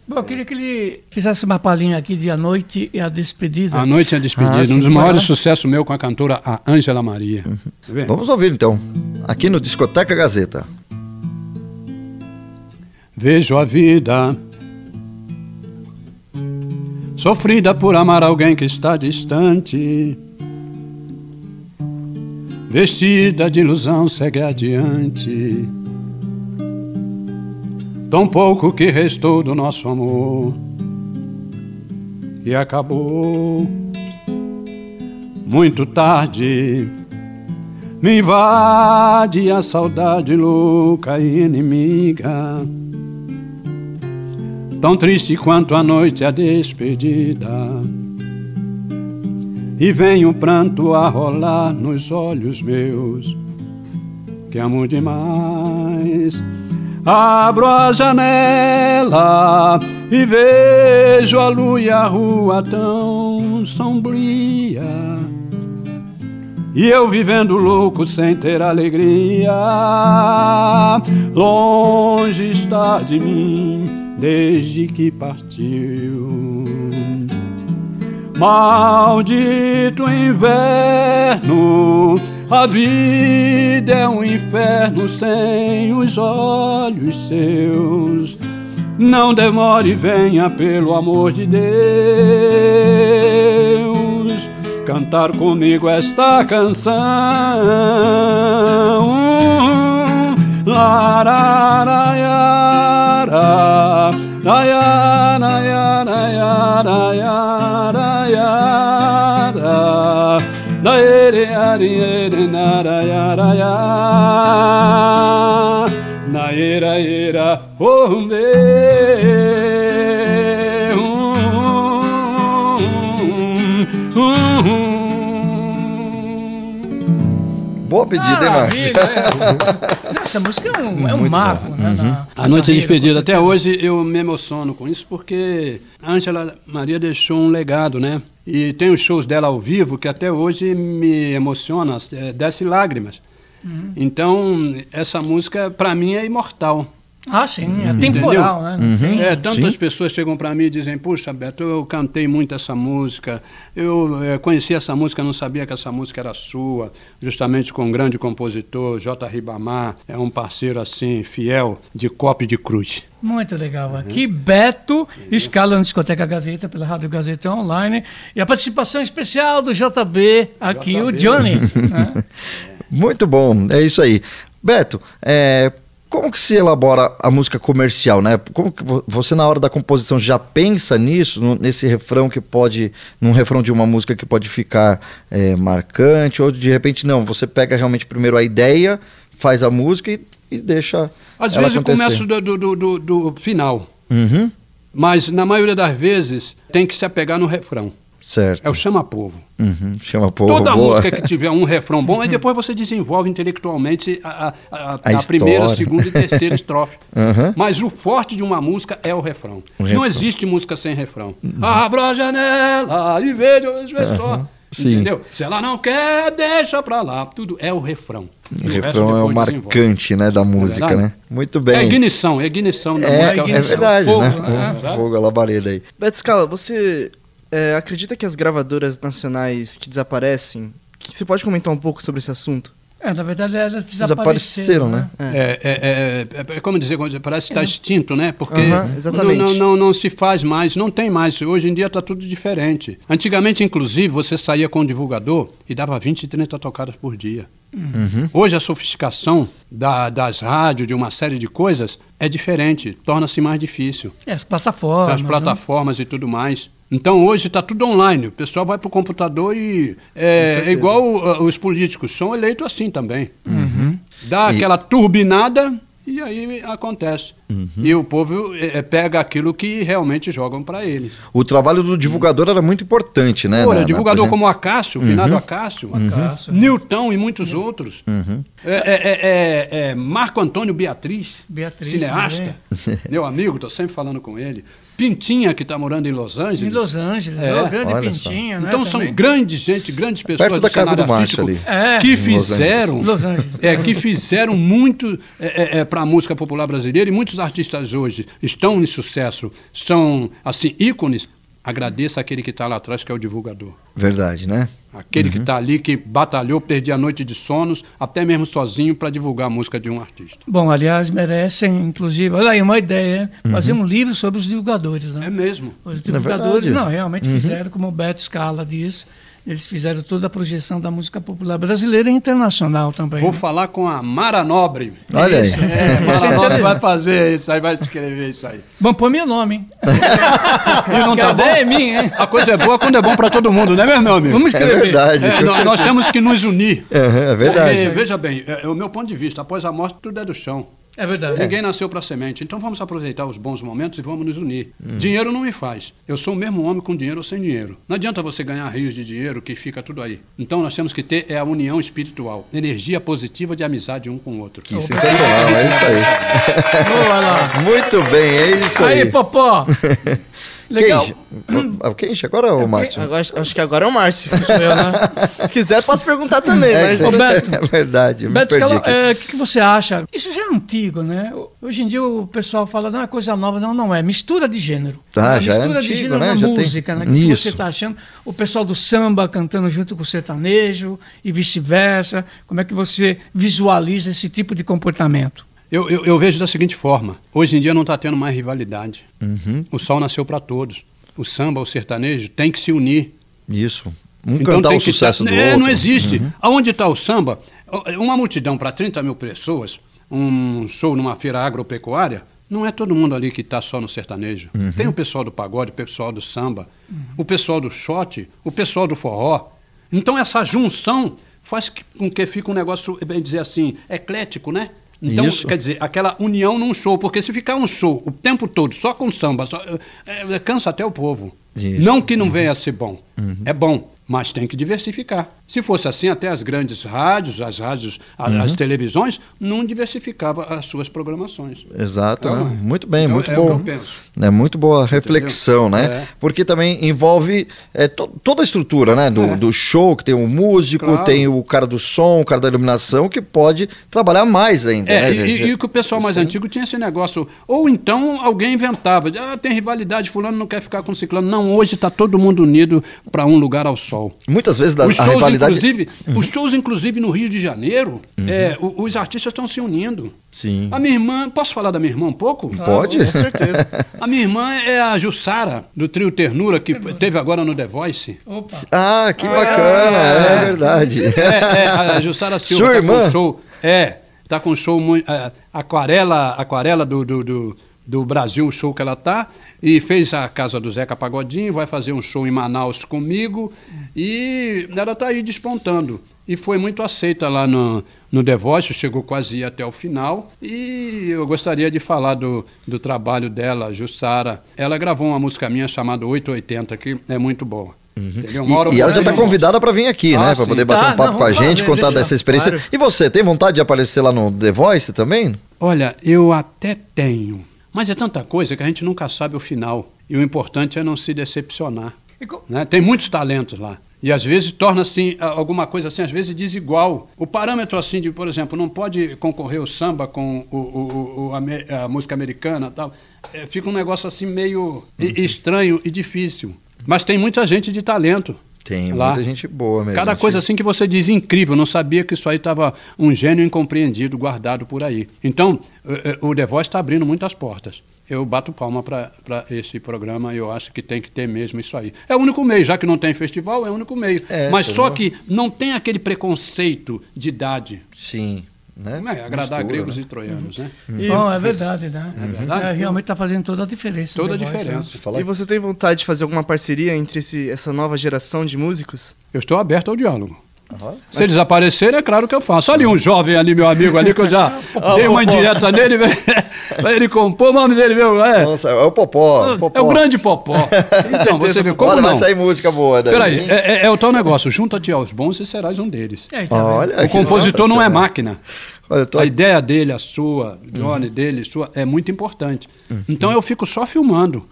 Bom, eu queria que ele fizesse uma palhinha aqui de A Noite e a Despedida. A noite é despedida. Ah, sim, um dos maiores sucessos meu com a cantora a Ângela Maria. Tá vendo? Vamos ouvir então. Aqui no Discoteca Gazeta. Vejo a vida sofrida por amar alguém que está distante. Vestida de ilusão, segue adiante. Tão pouco que restou do nosso amor e acabou muito tarde. Me invade a saudade louca e inimiga. Tão triste quanto a noite a despedida. E vem o pranto a rolar nos olhos meus, que amo demais. Abro a janela e vejo a lua e a rua tão sombria. E eu vivendo louco sem ter alegria, longe está de mim desde que partiu. Maldito inverno, a vida é um inferno sem os olhos seus. Não demore, venha pelo amor de Deus cantar comigo esta canção. Lararaiara, raiaraiaraiaraiara, daereariere-naraiaraia, naeraera, oh meu. Boa pedida, hein, Márcio? É. Essa música é um, é um marco, né? na- A noite de carreira, despedida. Até hoje eu me emociono com isso porque a Ângela Maria deixou um legado, né? E tem os shows dela ao vivo que até hoje me emociona, é, desce lágrimas. Então, essa música para mim é imortal. Ah, sim, é temporal, né? Tem- É, tantas pessoas chegam para mim e dizem: Puxa, Beto, eu cantei muito essa música, eu eh, conheci essa música, não sabia que essa música era sua, justamente com um grande compositor, J. Ribamar, é um parceiro assim, fiel, de copo de cruz. Muito legal. Aqui, Beto, escala na Discoteca Gazeta, pela Rádio Gazeta Online. E a participação especial do JB, aqui o Johnny. né? Muito bom, é isso aí. Beto, é, como que se elabora a música comercial, né? Como que vo- você na hora da composição já pensa nisso, nesse refrão que pode, num refrão de uma música que pode ficar é, marcante, ou de repente não, você pega realmente primeiro a ideia, faz a música e, e deixa Às vezes eu acontecer. começo do, do, do, do- do final, Uhum. mas na maioria das vezes tem que se apegar no refrão. Certo. É o chama-povo. Uhum, Chama povo. Toda boa. música que tiver um refrão bom, aí depois você desenvolve intelectualmente a, a- a- A primeira, segunda e terceira estrofe. Uhum. Mas o forte de uma música é o refrão. O Não refrão. existe música sem refrão. Abra a janela e veja os só. Sim. Entendeu? Se ela não quer, deixa pra lá. Tudo é o refrão. O resto refrão é o marcante, né, da música, verdade? né? Muito É bem. ignição, é ignição da É, música. é, o refrão. verdade, Fogo, né? né? O fogo, a labareda aí. Beto Scala, você é, acredita que as gravadoras nacionais que desaparecem, que você pode comentar um pouco sobre esse assunto? É, na verdade, elas Desapareceram, desapareceram, né? né? É, é, é, é, é como dizer, como dizer, parece que está extinto, né? Porque exatamente. Não, não, não, não se faz mais, não tem mais. Hoje em dia está tudo diferente. Antigamente, inclusive, você saía com o divulgador e dava 20, 30 tocadas por dia. Hoje a sofisticação da- das rádios, de uma série de coisas, é diferente, torna-se mais difícil. É, as plataformas. As né? plataformas e tudo mais. Então hoje está tudo online. O pessoal vai para o computador e. É, é igual uh, os políticos, são eleitos assim também. Dá E- aquela turbinada e aí acontece. E o povo é, pega aquilo que realmente jogam para eles. O trabalho do divulgador era muito importante, né? Ora, na- na divulgador presen- como o Acácio, o finado Acácio, Acácio, Newton e muitos outros. É, é- é- é- é Marco Antônio Beatriz, Beatriz cineasta, meu amigo, estou sempre falando com ele. Pintinha, que está morando em Los Angeles. Em Los Angeles, É, é, o grande olha só. Pintinho, né? Então são também. grandes gente, grandes pessoas Perto da do casa do Márcio artístico ali. É. que fizeram. Los Angeles. é, que fizeram muito para a música popular brasileira e muitos artistas hoje estão em sucesso, são assim ícones. Agradeça aquele que está lá atrás, que é o divulgador. Verdade, né? Aquele que está ali, que batalhou, perdia a noite de sonos, até mesmo sozinho, para divulgar a música de um artista. Bom, aliás, merecem, inclusive, olha aí uma ideia, fazer um livro sobre os divulgadores, né? É mesmo. Os divulgadores, verdade. não, realmente fizeram, como o Beto Scala diz, eles fizeram toda a projeção da música popular brasileira e internacional também. Vou né? falar com a Mara Nobre. Olha aí. Isso, É, é, Mara é Nobre interessante. vai fazer isso aí, vai escrever isso aí. Bom, põe meu nome, hein? E não tá a bom? ideia é minha, hein? A coisa é boa quando é bom para todo mundo, não é meu amigo? Vamos É escrever. verdade. É, nós, nós temos que nos unir. É, é verdade. Porque, veja bem, é, é o meu ponto de vista, após a morte tudo é do chão. É verdade. Ninguém nasceu para semente. Então vamos aproveitar os bons momentos e vamos nos unir. Hum. Dinheiro não me faz. Eu sou o mesmo homem com dinheiro ou sem dinheiro. Não adianta você ganhar rios de dinheiro que fica tudo aí. Então nós temos que ter é a união espiritual, energia positiva de amizade um com o outro. Que sensacional, é isso aí. Boa lá. Muito bem, é isso aí. Aí, Popó. Legal. Ah, Kenji, agora é o Márcio? Agora- acho que agora é o Márcio. Eu, né? Se quiser, posso perguntar também, É, mas. Ô, você- Beto. é verdade, Beto aqui. é, o que, que você acha? Isso já é antigo, né? Hoje em dia o pessoal fala, não é coisa nova, não, não é. Mistura de gênero. Ah, É já é mistura de antigo, gênero né? na Já tem- música, né? O que Isso. você está achando? O pessoal do samba cantando junto com o sertanejo e vice-versa. Como é que você visualiza esse tipo de comportamento? Eu, eu, eu vejo da seguinte forma: hoje em dia não está tendo mais rivalidade. Uhum. O sol nasceu para todos. O samba, o sertanejo, tem que se unir. Isso. Um Então cantar o que sucesso tá- do é, outro. Não existe. Aonde está o samba? Uma multidão para 30 mil pessoas, um show numa feira agropecuária, não é todo mundo ali que está só no sertanejo. Uhum. Tem o pessoal do pagode, o pessoal do samba, o pessoal do shot, o pessoal do forró. Então essa junção faz com que fique um negócio, bem dizer assim, eclético, né? Então, Isso. quer dizer, aquela união num show, porque se ficar um show o tempo todo só com samba, só, é, é, cansa até o povo. Isso. Não que não venha a ser bom. É bom, mas tem que diversificar. Se fosse assim, até as grandes rádios, as rádios, a- Uhum. as televisões, não diversificava as suas programações. Exato, Então, né? muito bem, então, muito é bom. É muito boa reflexão, né? É. Porque também envolve é, to- toda a estrutura, né? Do, É. do show, que tem o músico, Claro. tem o cara do som, o cara da iluminação, que pode trabalhar mais ainda, É, né? e, e- e que o pessoal mais Sim. antigo tinha esse negócio. Ou então alguém inventava, ah, tem rivalidade, fulano não quer ficar com ciclano. Não, hoje está todo mundo unido para um lugar ao sol. Muitas vezes da, a rivalidade... Uhum. inclusive, os shows, inclusive, no Rio de Janeiro, é, o- os artistas estão se unindo. Sim. A minha irmã, posso falar da minha irmã um pouco? Pode? Com certeza. A minha irmã é a Jussara, do trio Ternura, que teve agora no The Voice. Opa. Ah, que bacana, é, verdade. É, é, a Jussara Silva Sua tá com irmã? um show. É, tá com show muito. é, aquarela, aquarela do, do, do, do Brasil, o show que ela tá. E fez a casa do Zeca Pagodinho, vai fazer um show em Manaus comigo. E ela tá aí despontando. E foi muito aceita lá no, no The Voice, chegou quase até o final. E eu gostaria de falar do, do trabalho dela, Jussara. Ela gravou uma música minha chamada 880, que é muito boa. Entendeu? E, e ela já está convidada para vir aqui, Ah, né? Para poder bater Tá, um papo não, com a gente, contar deixa- dessa experiência. claro. E você, tem vontade de aparecer lá no The Voice também? Olha, eu até tenho, mas é tanta coisa que a gente nunca sabe o final. E o importante é não se decepcionar. Co- né? Tem muitos talentos lá. E às vezes torna assim alguma coisa assim, às vezes desigual. O parâmetro assim de, por exemplo, não pode concorrer o samba com o, o- o- a, a música americana tal. É, fica um negócio assim meio e- estranho e difícil. Mas tem muita gente de talento. Tem lá. muita gente boa mesmo. Cada coisa assim que você diz incrível, não sabia que isso aí estava um gênio incompreendido guardado por aí. Então, eh, eh, o The Voice está abrindo muitas portas. Eu bato palma para esse programa e eu acho que tem que ter mesmo isso aí. É o único meio, já que não tem festival, é o único meio. É, Mas tá só bom. que não tem aquele preconceito de idade. Sim. Né? Não é? Agradar Mistura, gregos né? e troianos, né? E, Bom, é verdade, né? É verdade? É, realmente está fazendo toda a diferença. Toda a né? diferença. Fala e você tem vontade de fazer alguma parceria entre esse- essa nova geração de músicos? Eu estou aberto ao diálogo. Aham. Se eles aparecerem, é claro que eu faço. Olha ali um jovem ali, meu amigo ali, que eu já Ah, dei uma indireta nele, ele compor, o nome dele, meu, é, Nossa, é o Popó. Popó. é o grande Popó. Então, você vê como Olha, não. vai sair música boa daí. Peraí, hein? é, é- é o tal negócio, junta-te aos bons e serás um deles. É, tá vendo? Olha, O que compositor não é máquina. Olha, tô A ideia dele, a sua, Johnny, dele, sua, é muito importante. Então eu fico só filmando.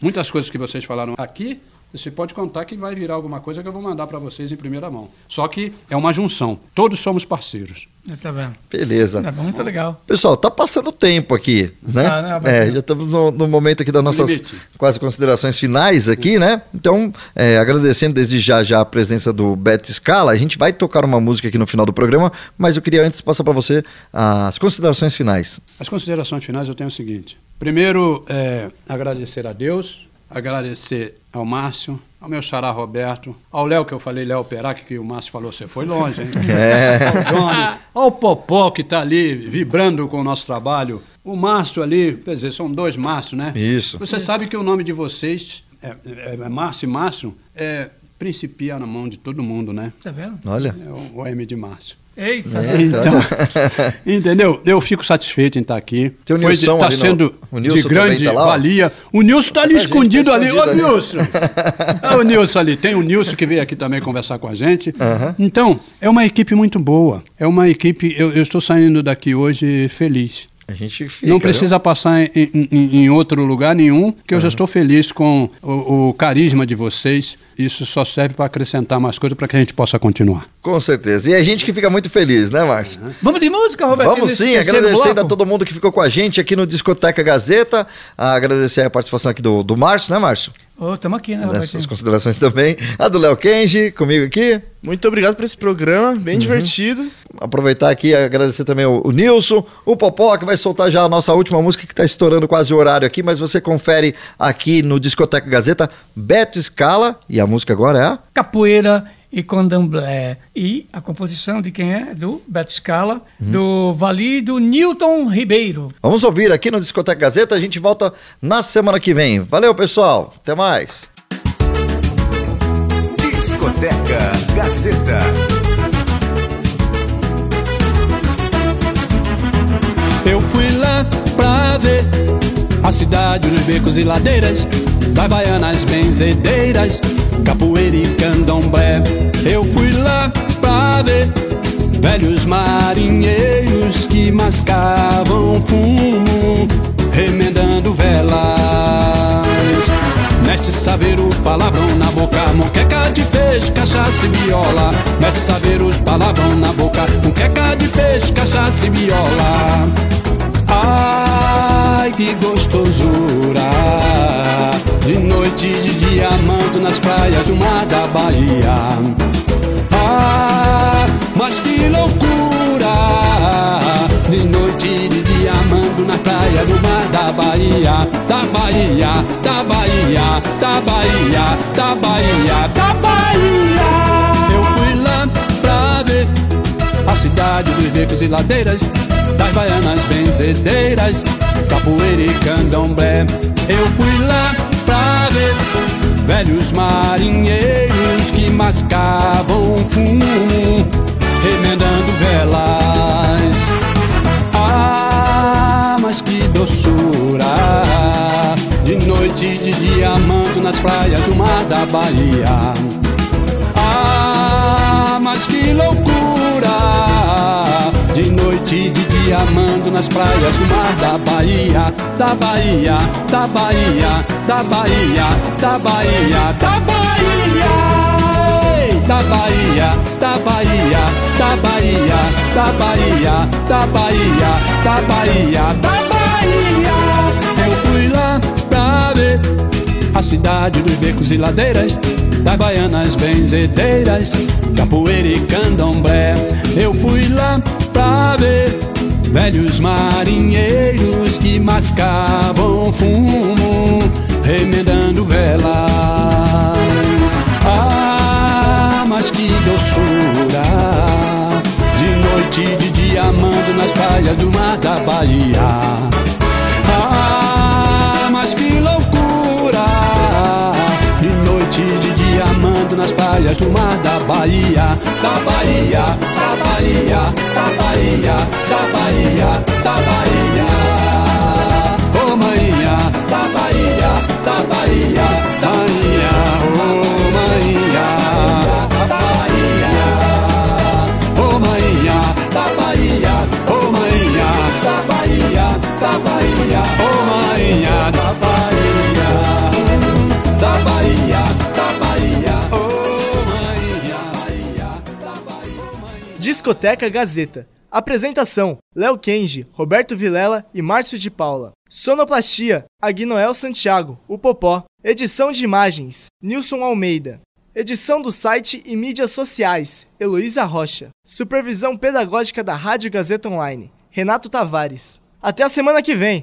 Muitas coisas que vocês falaram aqui, você pode contar que vai virar alguma coisa que eu vou mandar para vocês em primeira mão. Só que é uma junção. Todos somos parceiros. É, Tá vendo? Beleza. É muito legal. Pessoal, tá passando tempo aqui, né? Tá, né, Alberto? é, já estamos no, no momento aqui das nossas limite. quase considerações finais aqui, né? Então, é, agradecendo desde já já a presença do Beto Scala, a gente vai tocar uma música aqui no final do programa, mas eu queria antes passar para você as considerações finais. As considerações finais eu tenho o seguinte. Primeiro, é, agradecer a Deus, agradecer ao Márcio, ao meu xará Roberto, ao Léo, que eu falei Léo Perac, que o Márcio falou, você foi longe, hein? Ao Johnny, ao Popó, que está ali vibrando com o nosso trabalho, o Márcio ali, quer dizer, são dois Márcio, né? Isso. Você sabe que o nome de vocês, é, é, é Márcio e Márcio, é principia na mão de todo mundo, né? Tá vendo? Olha. É o, o M de Márcio. Eita. É, Então, entendeu? Eu fico satisfeito em estar aqui. Tem o Foi Nilson tá ali no- sendo o Nilson de grande tá lá, valia. O Nilson está ali A gente tá escondido ali. Ô, escondido ali. Nilson! É o Nilson ali. Tem o Nilson que veio aqui também conversar com a gente. Então, é uma equipe muito boa. É uma equipe. Eu, eu estou saindo daqui hoje feliz. A gente fica. Não precisa passar em, em- em- outro lugar nenhum, que eu já estou feliz com o, o carisma de vocês. Isso só serve para acrescentar mais coisas para que a gente possa continuar. Com certeza. E a gente que fica muito feliz, né, Márcio? Vamos de música, Roberto? Vamos sim, agradecendo a todo mundo que ficou com a gente aqui no Discoteca Gazeta. Agradecer a participação aqui do, do Márcio, né, Márcio? Ô, tamo aqui, né, Roberto? suas considerações também. A do Léo Kenji, comigo aqui. Muito obrigado por esse programa, bem Uhum. divertido. Aproveitar aqui e agradecer também o, o Nilson, o Popó, que vai soltar já a nossa última música, que está estourando quase o horário aqui, mas você confere aqui no Discoteca Gazeta, Beto Scala, e a música agora é a... Capoeira e Candomblé. E a composição de quem é? Do Beto Scala, Uhum. do Vali do Newton Ribeiro. Vamos ouvir aqui no Discoteca Gazeta, a gente volta na semana que vem. Valeu, pessoal, até mais. Discoteca Gazeta. Eu fui lá pra ver a cidade, os becos e ladeiras, das baianas benzedeiras, capoeira e candomblé. Eu fui lá pra ver velhos marinheiros que mascavam fumo, remendando velas. Mestre saber o palavrão na boca, moqueca de peixe, cachaça e viola. Mestre saber os palavrão na boca, moqueca de peixe, cachaça e viola. Ai, que gostosura. De noite e de dia nas praias do mar da Bahia. Ah, mas que loucura. De noite e de dia na praia do mar da Bahia. Da Bahia, da Bahia, da Bahia, da Bahia, da Bahia a cidade dos becos e ladeiras, das baianas benzedeiras, capoeira e candomblé. Eu fui lá pra ver velhos marinheiros que mascavam fumo, remendando velas. Ah, mas que doçura! De noite de dia amando nas praias do mar da Bahia. Ah, mas que loucura! De noite e de dia amando nas praias do mar da Bahia, da Bahia, da Bahia, da Bahia, da Bahia, da Bahia, da Bahia, da Bahia, da Bahia, da Bahia, da Bahia, da Bahia, da Bahia. Eu fui lá pra ver a cidade dos becos e ladeiras, das baianas benzedeiras, capoeira e candomblé. Eu fui lá pra ver velhos marinheiros que mascavam fumo, remendando velas. Ah, mas que doçura! De noite de dia amando nas praias do mar da Bahia. Ah, nas praias do mar da Bahia, da Bahia, da Bahia, da Bahia, da Bahia, da Bahia. Ô maninha, da Bahia, da Bahia, da Bahia, ô maninha, da Bahia. Ô maninha, da Bahia, ô da Bahia, da Bahia, ô da Bahia, Discoteca Gazeta. Apresentação: Léo Kenji, Roberto Vilela e Márcio de Paula. Sonoplastia: Agnoel Santiago, o Popó. Edição de imagens: Nilson Almeida. Edição do site e mídias sociais: Heloísa Rocha. Supervisão pedagógica da Rádio Gazeta Online: Renato Tavares. Até a semana que vem!